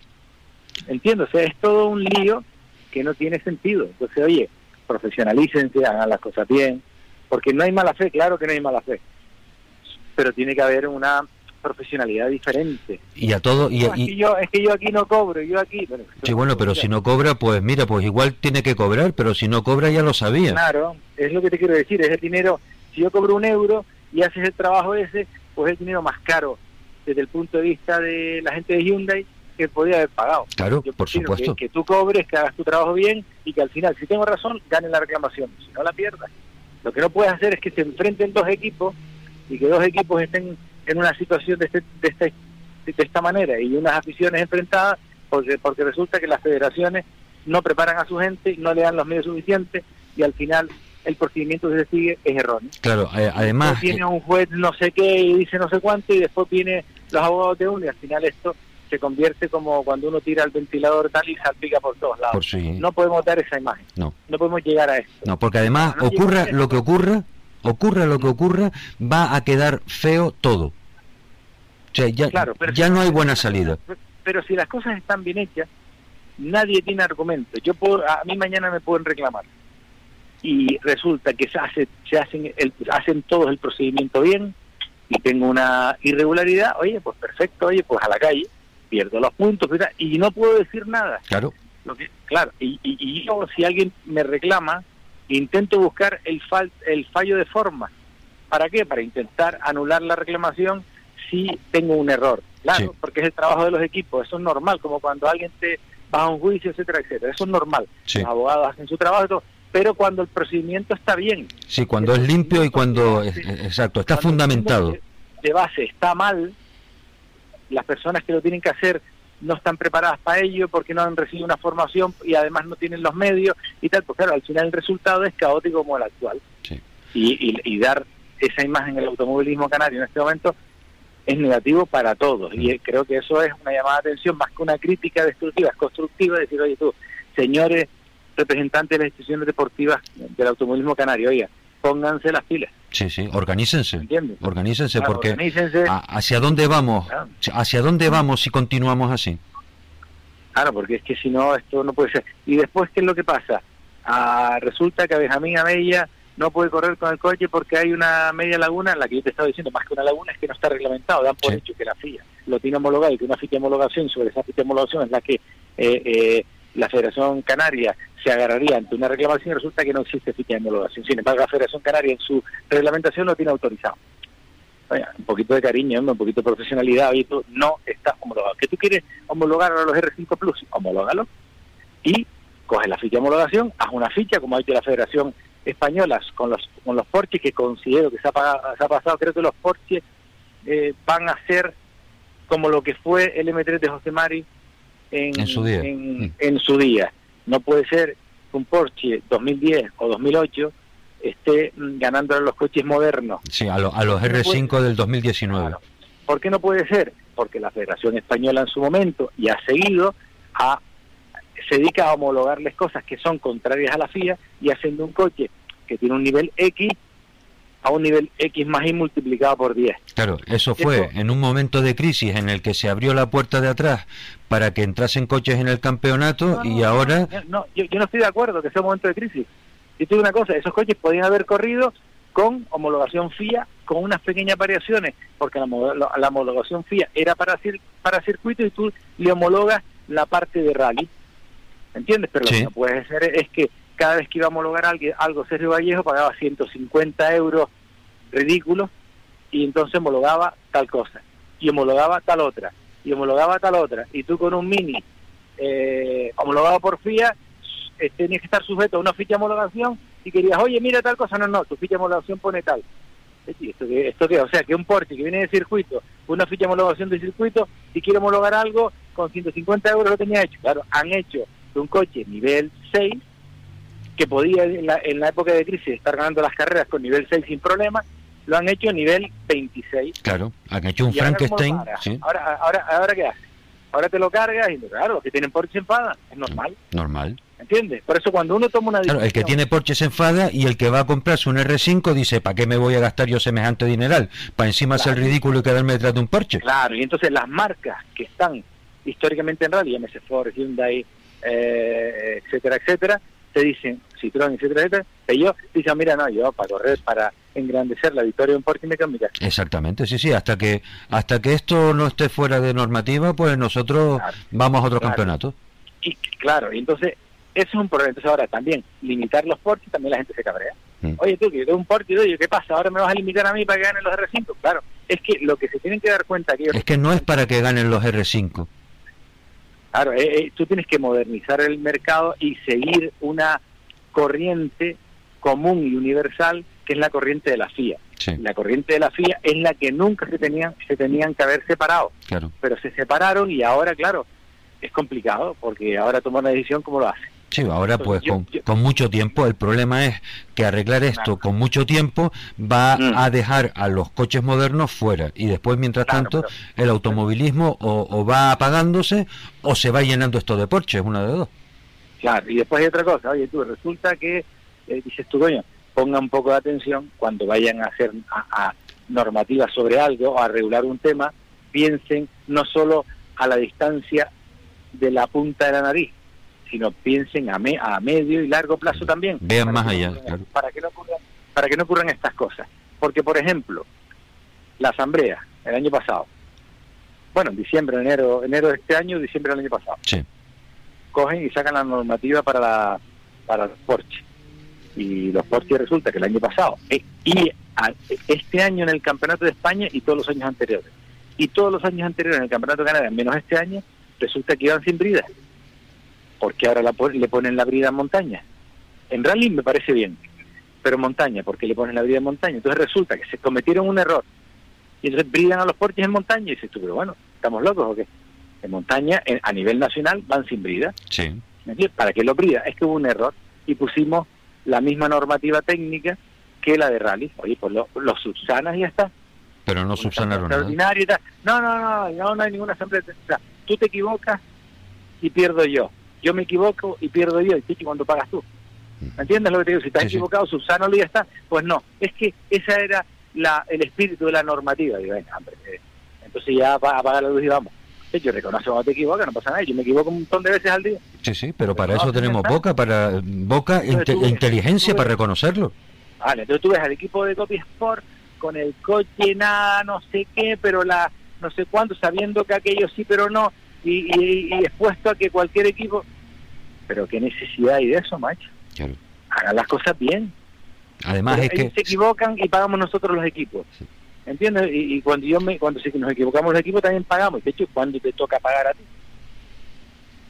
Entiendo, o sea, es todo un lío que no tiene sentido. Entonces, oye, profesionalícense, hagan las cosas bien, porque no hay mala fe, claro que no hay mala fe, pero tiene que haber una profesionalidad diferente. Y a todo y, es, que yo, es que yo aquí no cobro, yo aquí... sí, bueno, pero si no cobra, pues mira, pues igual tiene que cobrar, pero si no cobra ya lo sabía. Claro, es lo que te quiero decir, es el dinero, si yo cobro un euro y haces el trabajo ese, pues es el dinero más caro desde el punto de vista de la gente de Hyundai que podía haber pagado. Claro, Yo por supuesto. Que, que tú cobres, que hagas tu trabajo bien y que al final, si tengo razón, gane la reclamación. Si no la pierdas. Lo que no puedes hacer es que se enfrenten dos equipos y que dos equipos estén en una situación de, este, de, este, de esta manera y unas aficiones enfrentadas porque, porque resulta que las federaciones no preparan a su gente, no le dan los medios suficientes y al final el procedimiento que se sigue es erróneo. Claro, eh, además... Después viene un juez no sé qué y dice no sé cuánto y después viene los abogados de uno y al final esto se convierte como cuando uno tira el ventilador tal y salpica por todos lados. Por sí. No podemos dar esa imagen. No. No podemos llegar a esto. No, porque además No, ocurra lo que ocurra, ocurra lo que ocurra, va a quedar feo todo. O sea, ya, Claro, pero ya si- no hay buena salida. Pero si las cosas están bien hechas, nadie tiene argumentos. Yo puedo, a mí mañana me pueden reclamar. Y resulta que se, hace, se hacen, el, hacen todos el procedimiento bien y tengo una irregularidad, oye, pues perfecto, oye, pues a la calle, pierdo los puntos ¿verdad? y no puedo decir nada. Claro, Lo que- claro, y, y, y yo, si alguien me reclama, intento buscar el, fal, el fallo de forma. ¿Para qué? Para intentar anular la reclamación si tengo un error. Claro, Sí. porque es el trabajo de los equipos, eso es normal, como cuando alguien te va a un juicio, etcétera, etcétera. Eso es normal. Sí. Los abogados hacen su trabajo, todo, pero cuando el procedimiento está bien, sí, cuando es limpio y cuando, es- exacto, está cuando fundamentado. de base está mal, las personas que lo tienen que hacer no están preparadas para ello porque no han recibido una formación y además no tienen los medios y tal, pues claro, al final el resultado es caótico como el actual. Sí. Y, y, y dar esa imagen del automovilismo canario en este momento es negativo para todos. Y eh, creo que eso es una llamada de atención más que una crítica destructiva, es constructiva, decir, oye tú, señores representantes de las instituciones deportivas del automovilismo canario, oiga, pónganse las pilas, Sí, sí, organícense, ¿entiendes? organícense Claro, porque organícense. hacia dónde vamos, Claro. hacia dónde vamos si continuamos así. Claro, porque es que si no, esto no puede ser. Y después, ¿qué es lo que pasa? Ah, resulta que Benjamín Amella no puede correr con el coche porque hay una media laguna, la que yo te estaba diciendo, más que una laguna, es que no está reglamentado. Dan por Sí. hecho que la FIA lo tiene homologado y que una ficha de homologación sobre esa ficha de homologación es la que eh, eh, la Federación Canaria se agarraría ante una reclamación y resulta que no existe ficha de homologación. Sin embargo, la Federación Canaria en su reglamentación lo tiene autorizado. Un poquito de cariño, un poquito de profesionalidad, oye, tú no está homologado. ¿Que tú quieres homologar ahora los R5 Plus? Homológalo. Y coge la ficha de homologación, haz una ficha, como ha hecho la Federación Española con los con los Porsche, que considero que se ha, se ha pasado, creo que los Porsche eh, van a ser como lo que fue el M3 de José Mari en, En su día. en- Mm. en su día. No puede ser que un Porsche 2010 o 2008 esté mm, ganando a los coches modernos Sí, a, lo- a los R5 del 2019. Claro. ¿Por qué no puede ser? Porque la Federación Española en su momento, y ha seguido, a, se dedica a homologarles cosas que son contrarias a la FIA y haciendo un coche que tiene un nivel X a un nivel X más Y multiplicado por 10. Claro, eso fue Eso- en un momento de crisis en el que se abrió la puerta de atrás para que entrasen coches en el campeonato No, y no, ahora... no, yo, yo no estoy de acuerdo que sea un momento de crisis. Yo te digo una cosa, esos coches podían haber corrido con homologación FIA, con unas pequeñas variaciones, porque la, mo- la- la homologación FIA era para, cir- para circuito y tú le homologas la parte de rally. ¿Entiendes? Pero lo que no puede ser es que cada vez que iba a homologar algo, algo Sergio Vallejo pagaba 150 euros ridículos y entonces homologaba tal cosa, y homologaba tal otra, y homologaba tal otra, y tú con un mini eh, homologado por FIA eh, tenías que estar sujeto a una ficha de homologación y querías, oye, mira tal cosa, no, no, tu ficha de homologación pone tal. Eh, ¿Esto qué? ¿Esto qué? O sea, que un Porsche que viene de circuito, una ficha de homologación de circuito, y quiere homologar algo, con 150 euros lo tenía hecho. Claro, han hecho de un coche nivel 6, que podía en la, en la época de crisis estar ganando las carreras con nivel 6 sin problema, lo han hecho nivel 26. Claro, han hecho un ¿Y ahora Frankenstein. paras? Sí, Ahora, ahora, ahora qué haces? Ahora te lo cargas y claro, los que tienen Porsche se enfadan, es normal, normal. ¿entiendes? Por eso cuando uno toma una Claro, el que tiene Porsche se enfada y el que va a comprarse un R5 dice, ¿para qué me voy a gastar yo semejante dineral? Para encima hacer Claro. ridículo y quedarme detrás de un Porsche. Claro, y entonces las marcas que están históricamente en rally, llámese Ford, Hyundai, eh, etcétera, etcétera, te dicen, Citroën, etcétera, etcétera, ellos dicen, mira, no, yo para correr, para engrandecer la victoria de un Porsche me cambio Exactamente, sí, sí, hasta que hasta que esto no esté fuera de normativa, pues nosotros Claro. vamos a otro Claro. campeonato. Y claro, y entonces eso es un problema. Entonces ahora también, limitar los Porsche, también la gente se cabrea. Mm. Oye, tú, que yo tengo un Porsche, oye, ¿qué pasa? Ahora me vas a limitar a mí para que gane los R5. Claro, es que lo que se tienen que dar cuenta que Es que no es para que ganen los R5. Claro, eh, eh, tú tienes que modernizar el mercado y seguir una corriente común y universal que es la corriente de la FIA. Sí. La corriente de la FIA es la que nunca se tenían se tenían que haber separado, Claro. pero se separaron y ahora, claro, es complicado porque ahora tomar una decisión como lo hace. Sí, ahora pues Yo- con, yo- con mucho tiempo, el problema es que arreglar esto con mucho tiempo va Mm. a dejar a los coches modernos fuera y después mientras Claro, tanto pero- el automovilismo o, o va apagándose o se va llenando esto de Porsche, una de dos. Claro, y después hay otra cosa, oye tú, resulta que, eh, dices tú, coño, ponga un poco de atención cuando vayan a hacer a, a normativas sobre algo o a regular un tema, piensen no solo a la distancia de la punta de la nariz, sino piensen a, me- a medio y largo plazo también. Vean más no allá, claro. Para que, no ocurran, para que no ocurran estas cosas. Porque, por ejemplo, la asamblea, el año pasado, bueno, en diciembre, enero, enero de este año, diciembre del año pasado, Sí, cogen y sacan la normativa para la, para los Porsche. Y los Porsche resulta que el año pasado eh, y este año en el Campeonato de España y todos los años anteriores. Y todos los años anteriores en el Campeonato de Canadá, menos este año, resulta que iban sin brida. Porque ahora la, le ponen la brida en montaña. En rally me parece bien, pero montaña, porque le ponen la brida en montaña. Entonces resulta que se cometieron un error. Y entonces bridan a los Porsches en montaña y dices tú, pero bueno, ¿estamos locos o qué? En montaña, en- a nivel nacional, van sin brida. sí. ¿Para qué lo brida? Es que hubo un error y pusimos la misma normativa técnica que la de rally. Oye, pues lo, lo subsanas y ya está. Pero no subsanaron nada. y tal. No, no, no, no, no hay ninguna asamblea. O sea, tú te equivocas y pierdo yo. Yo me equivoco y pierdo yo. Y cuando pagas tú. ¿Me entiendes lo que te digo? Si estás Sí, sí. equivocado, subsánalo y ya está. Pues no, es que esa era la, el espíritu de la normativa. Digo, hombre, eh, entonces ya apa- apaga la luz y vamos. Yo reconozco cuando te equivocas, no pasa nada. Yo me equivoco un montón de veces al día. Sí, sí, pero para eso ¿dónde tenemos boca, para boca inte- inteligencia para reconocerlo. Vale, entonces tú ves al equipo de Copy Sport con el coche nada, no sé qué, pero la no sé cuánto, sabiendo que aquello sí, pero no, y, y- y expuesto a que cualquier equipo... Pero qué necesidad hay de eso, macho. Claro. Hagan las cosas bien. Además Pero es que se equivocan y pagamos nosotros los equipos. ¿Entiendes? Y, cuando yo me, cuando que nos equivocamos los equipos también pagamos. De hecho, cuando te toca pagar a ti.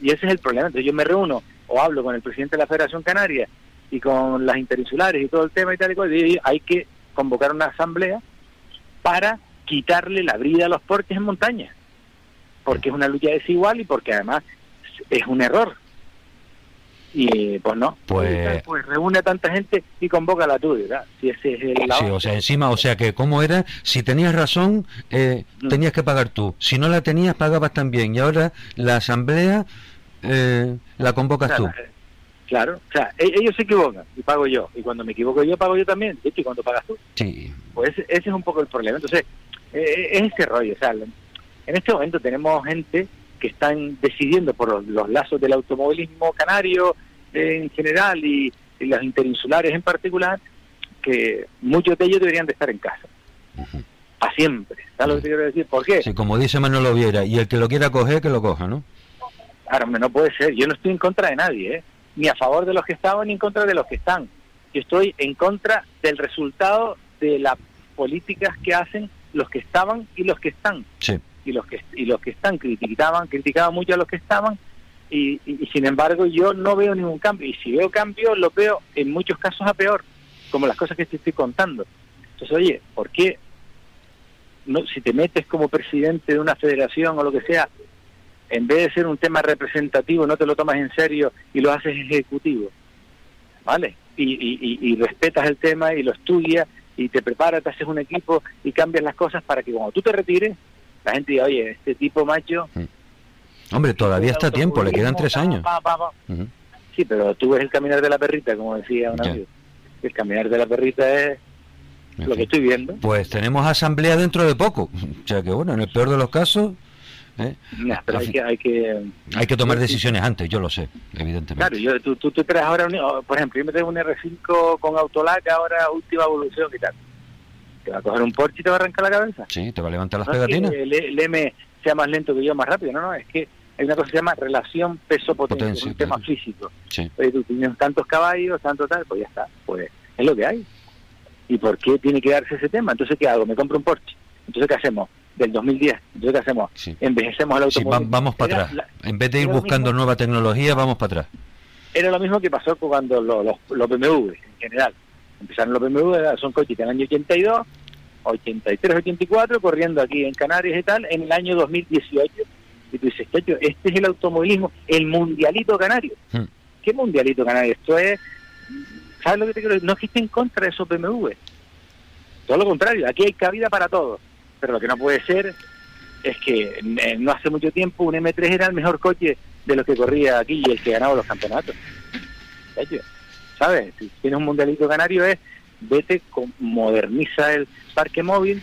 Y ese es el problema. Entonces yo me reúno o hablo con el presidente de la Federación Canaria y con las interinsulares y todo el tema y tal y cual, y hay que convocar una asamblea para quitarle la brida a los portes en montaña. Porque es una lucha desigual y porque además es un error. Y pues no, Pues- pues reúne a tanta gente y convoca la tuya, ¿verdad? Si ese es el Sí, o sea, encima, o sea que cómo era, si tenías razón, eh, Mm. tenías que pagar tú, si no la tenías, pagabas también, y ahora la asamblea eh, la convocas tú. Claro, eh, Claro, o sea, e- ellos se equivocan y pago yo. Y cuando me equivoco yo, pago yo también. De hecho, y cuando pagas tú. Sí, Pues ese, ese es un poco el problema. Entonces, eh, es ese rollo. O sea, en este momento tenemos gente que están decidiendo por los, los lazos del automovilismo canario eh, en general y, y los interinsulares en particular, que muchos de ellos deberían de estar en casa. Para siempre. ¿Sabes lo que quiero decir? ¿Por qué? sí, como dice Manolo Viera, y el que lo quiera coger, que lo coja, ¿no? Claro, no puede ser. Yo no estoy en contra de nadie, ¿eh? ni a favor de los que estaban ni en contra de los que están. Yo estoy en contra del resultado de las políticas que hacen los que estaban y los que están. Sí, Y los que y los que están criticaban, criticaban mucho a los que estaban y, sin embargo yo no veo ningún cambio. Y si veo cambio, lo veo en muchos casos a peor, como las cosas que te estoy contando. Entonces, oye, ¿por qué no, si te metes como presidente de una federación o lo que sea, en vez de ser un tema representativo, no te lo tomas en serio y lo haces ejecutivo? ¿Vale? Y- y respetas el tema y lo estudias y te preparas, te haces un equipo y cambias las cosas para que cuando tú te retires, la gente diga, oye, este tipo macho... hombre, todavía está a tiempo, le quedan tres años. pa, pa, pa". Ujú. Sí, pero tú ves el caminar de la perrita, como decía un amigo. El caminar de la perrita es En lo fin. que estoy viendo. Pues tenemos asamblea dentro de poco, [LAUGHS] o sea que bueno, en el peor de los casos, ¿eh? Nah, pero hay que, hay que hay que tomar decisiones antes, yo lo sé, evidentemente. Claro, yo, tú, tú traes ahora, un- por ejemplo, yo me traigo un R5 con Autolac, ahora última evolución y tal. Te va a coger un Porsche y te va a arrancar la cabeza. Sí, te va a levantar las No es que pegatinas. el, el M sea más lento que yo, más rápido, no, no, es que hay una cosa que se llama relación peso-potencia, Potencia, un tema físico. Sí. Oye, tú tienes tantos caballos, tanto tal, pues ya está, pues es lo que hay. ¿Y por qué tiene que darse ese tema? Entonces, ¿qué hago? Me compro un Porsche. Entonces, ¿qué hacemos? Del 2010. Entonces, ¿qué hacemos? Envejecemos el sí, automóvil. vamos para atrás. en vez de ir buscando nueva tecnología, vamos para atrás. Era lo mismo que pasó cuando los, los, los BMW, en general. Empezaron los BMW, son coches del año 82, 83, 84, corriendo aquí en Canarias y tal, en el año 2018. Y tú dices, este es el automovilismo, el mundialito canario. Hmm. ¿Qué mundialito canario? Esto es, ¿sabes lo que te quiero decir? No existe en contra de esos BMW. Todo lo contrario, aquí hay cabida para todos. Pero lo que no puede ser es que eh, no hace mucho tiempo un M3 era el mejor coche de los que corría aquí y el que ganaba los campeonatos. ¿Sabes? Si tienes un mundialito canario es vete, con, moderniza el parque móvil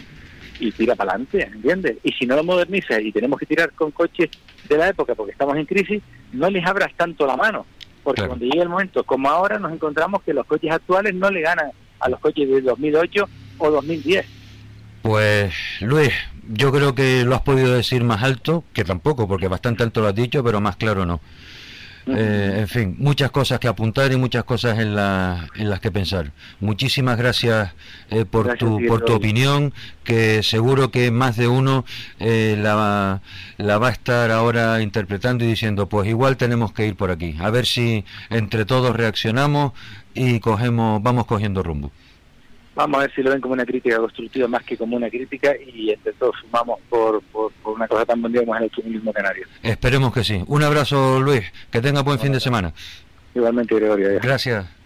y tira para adelante, ¿entiendes? Y si no lo moderniza y tenemos que tirar con coches de la época porque estamos en crisis, no les abras tanto la mano, porque cuando llegue el momento, como ahora, nos encontramos que los coches actuales no le ganan a los coches de 2008 o 2010. Pues Luis, yo creo que lo has podido decir más alto, que tampoco, porque bastante alto lo has dicho, pero más claro no. Eh, en fin, muchas cosas que apuntar y muchas cosas en, la, en las que pensar. Muchísimas gracias, eh, por, tu, por tu opinión, que seguro que más de uno eh, la, la va a estar ahora interpretando y diciendo, pues igual tenemos que ir por aquí. A ver si entre todos reaccionamos y cogemos, vamos cogiendo rumbo. Vamos a ver si lo ven como una crítica constructiva más que como una crítica y entre todos sumamos por, por, una cosa tan mundial como es el turismo canario. Esperemos que sí. Un abrazo, Luis. Que tenga buen fin de semana. Igualmente, Gregorio. Gracias.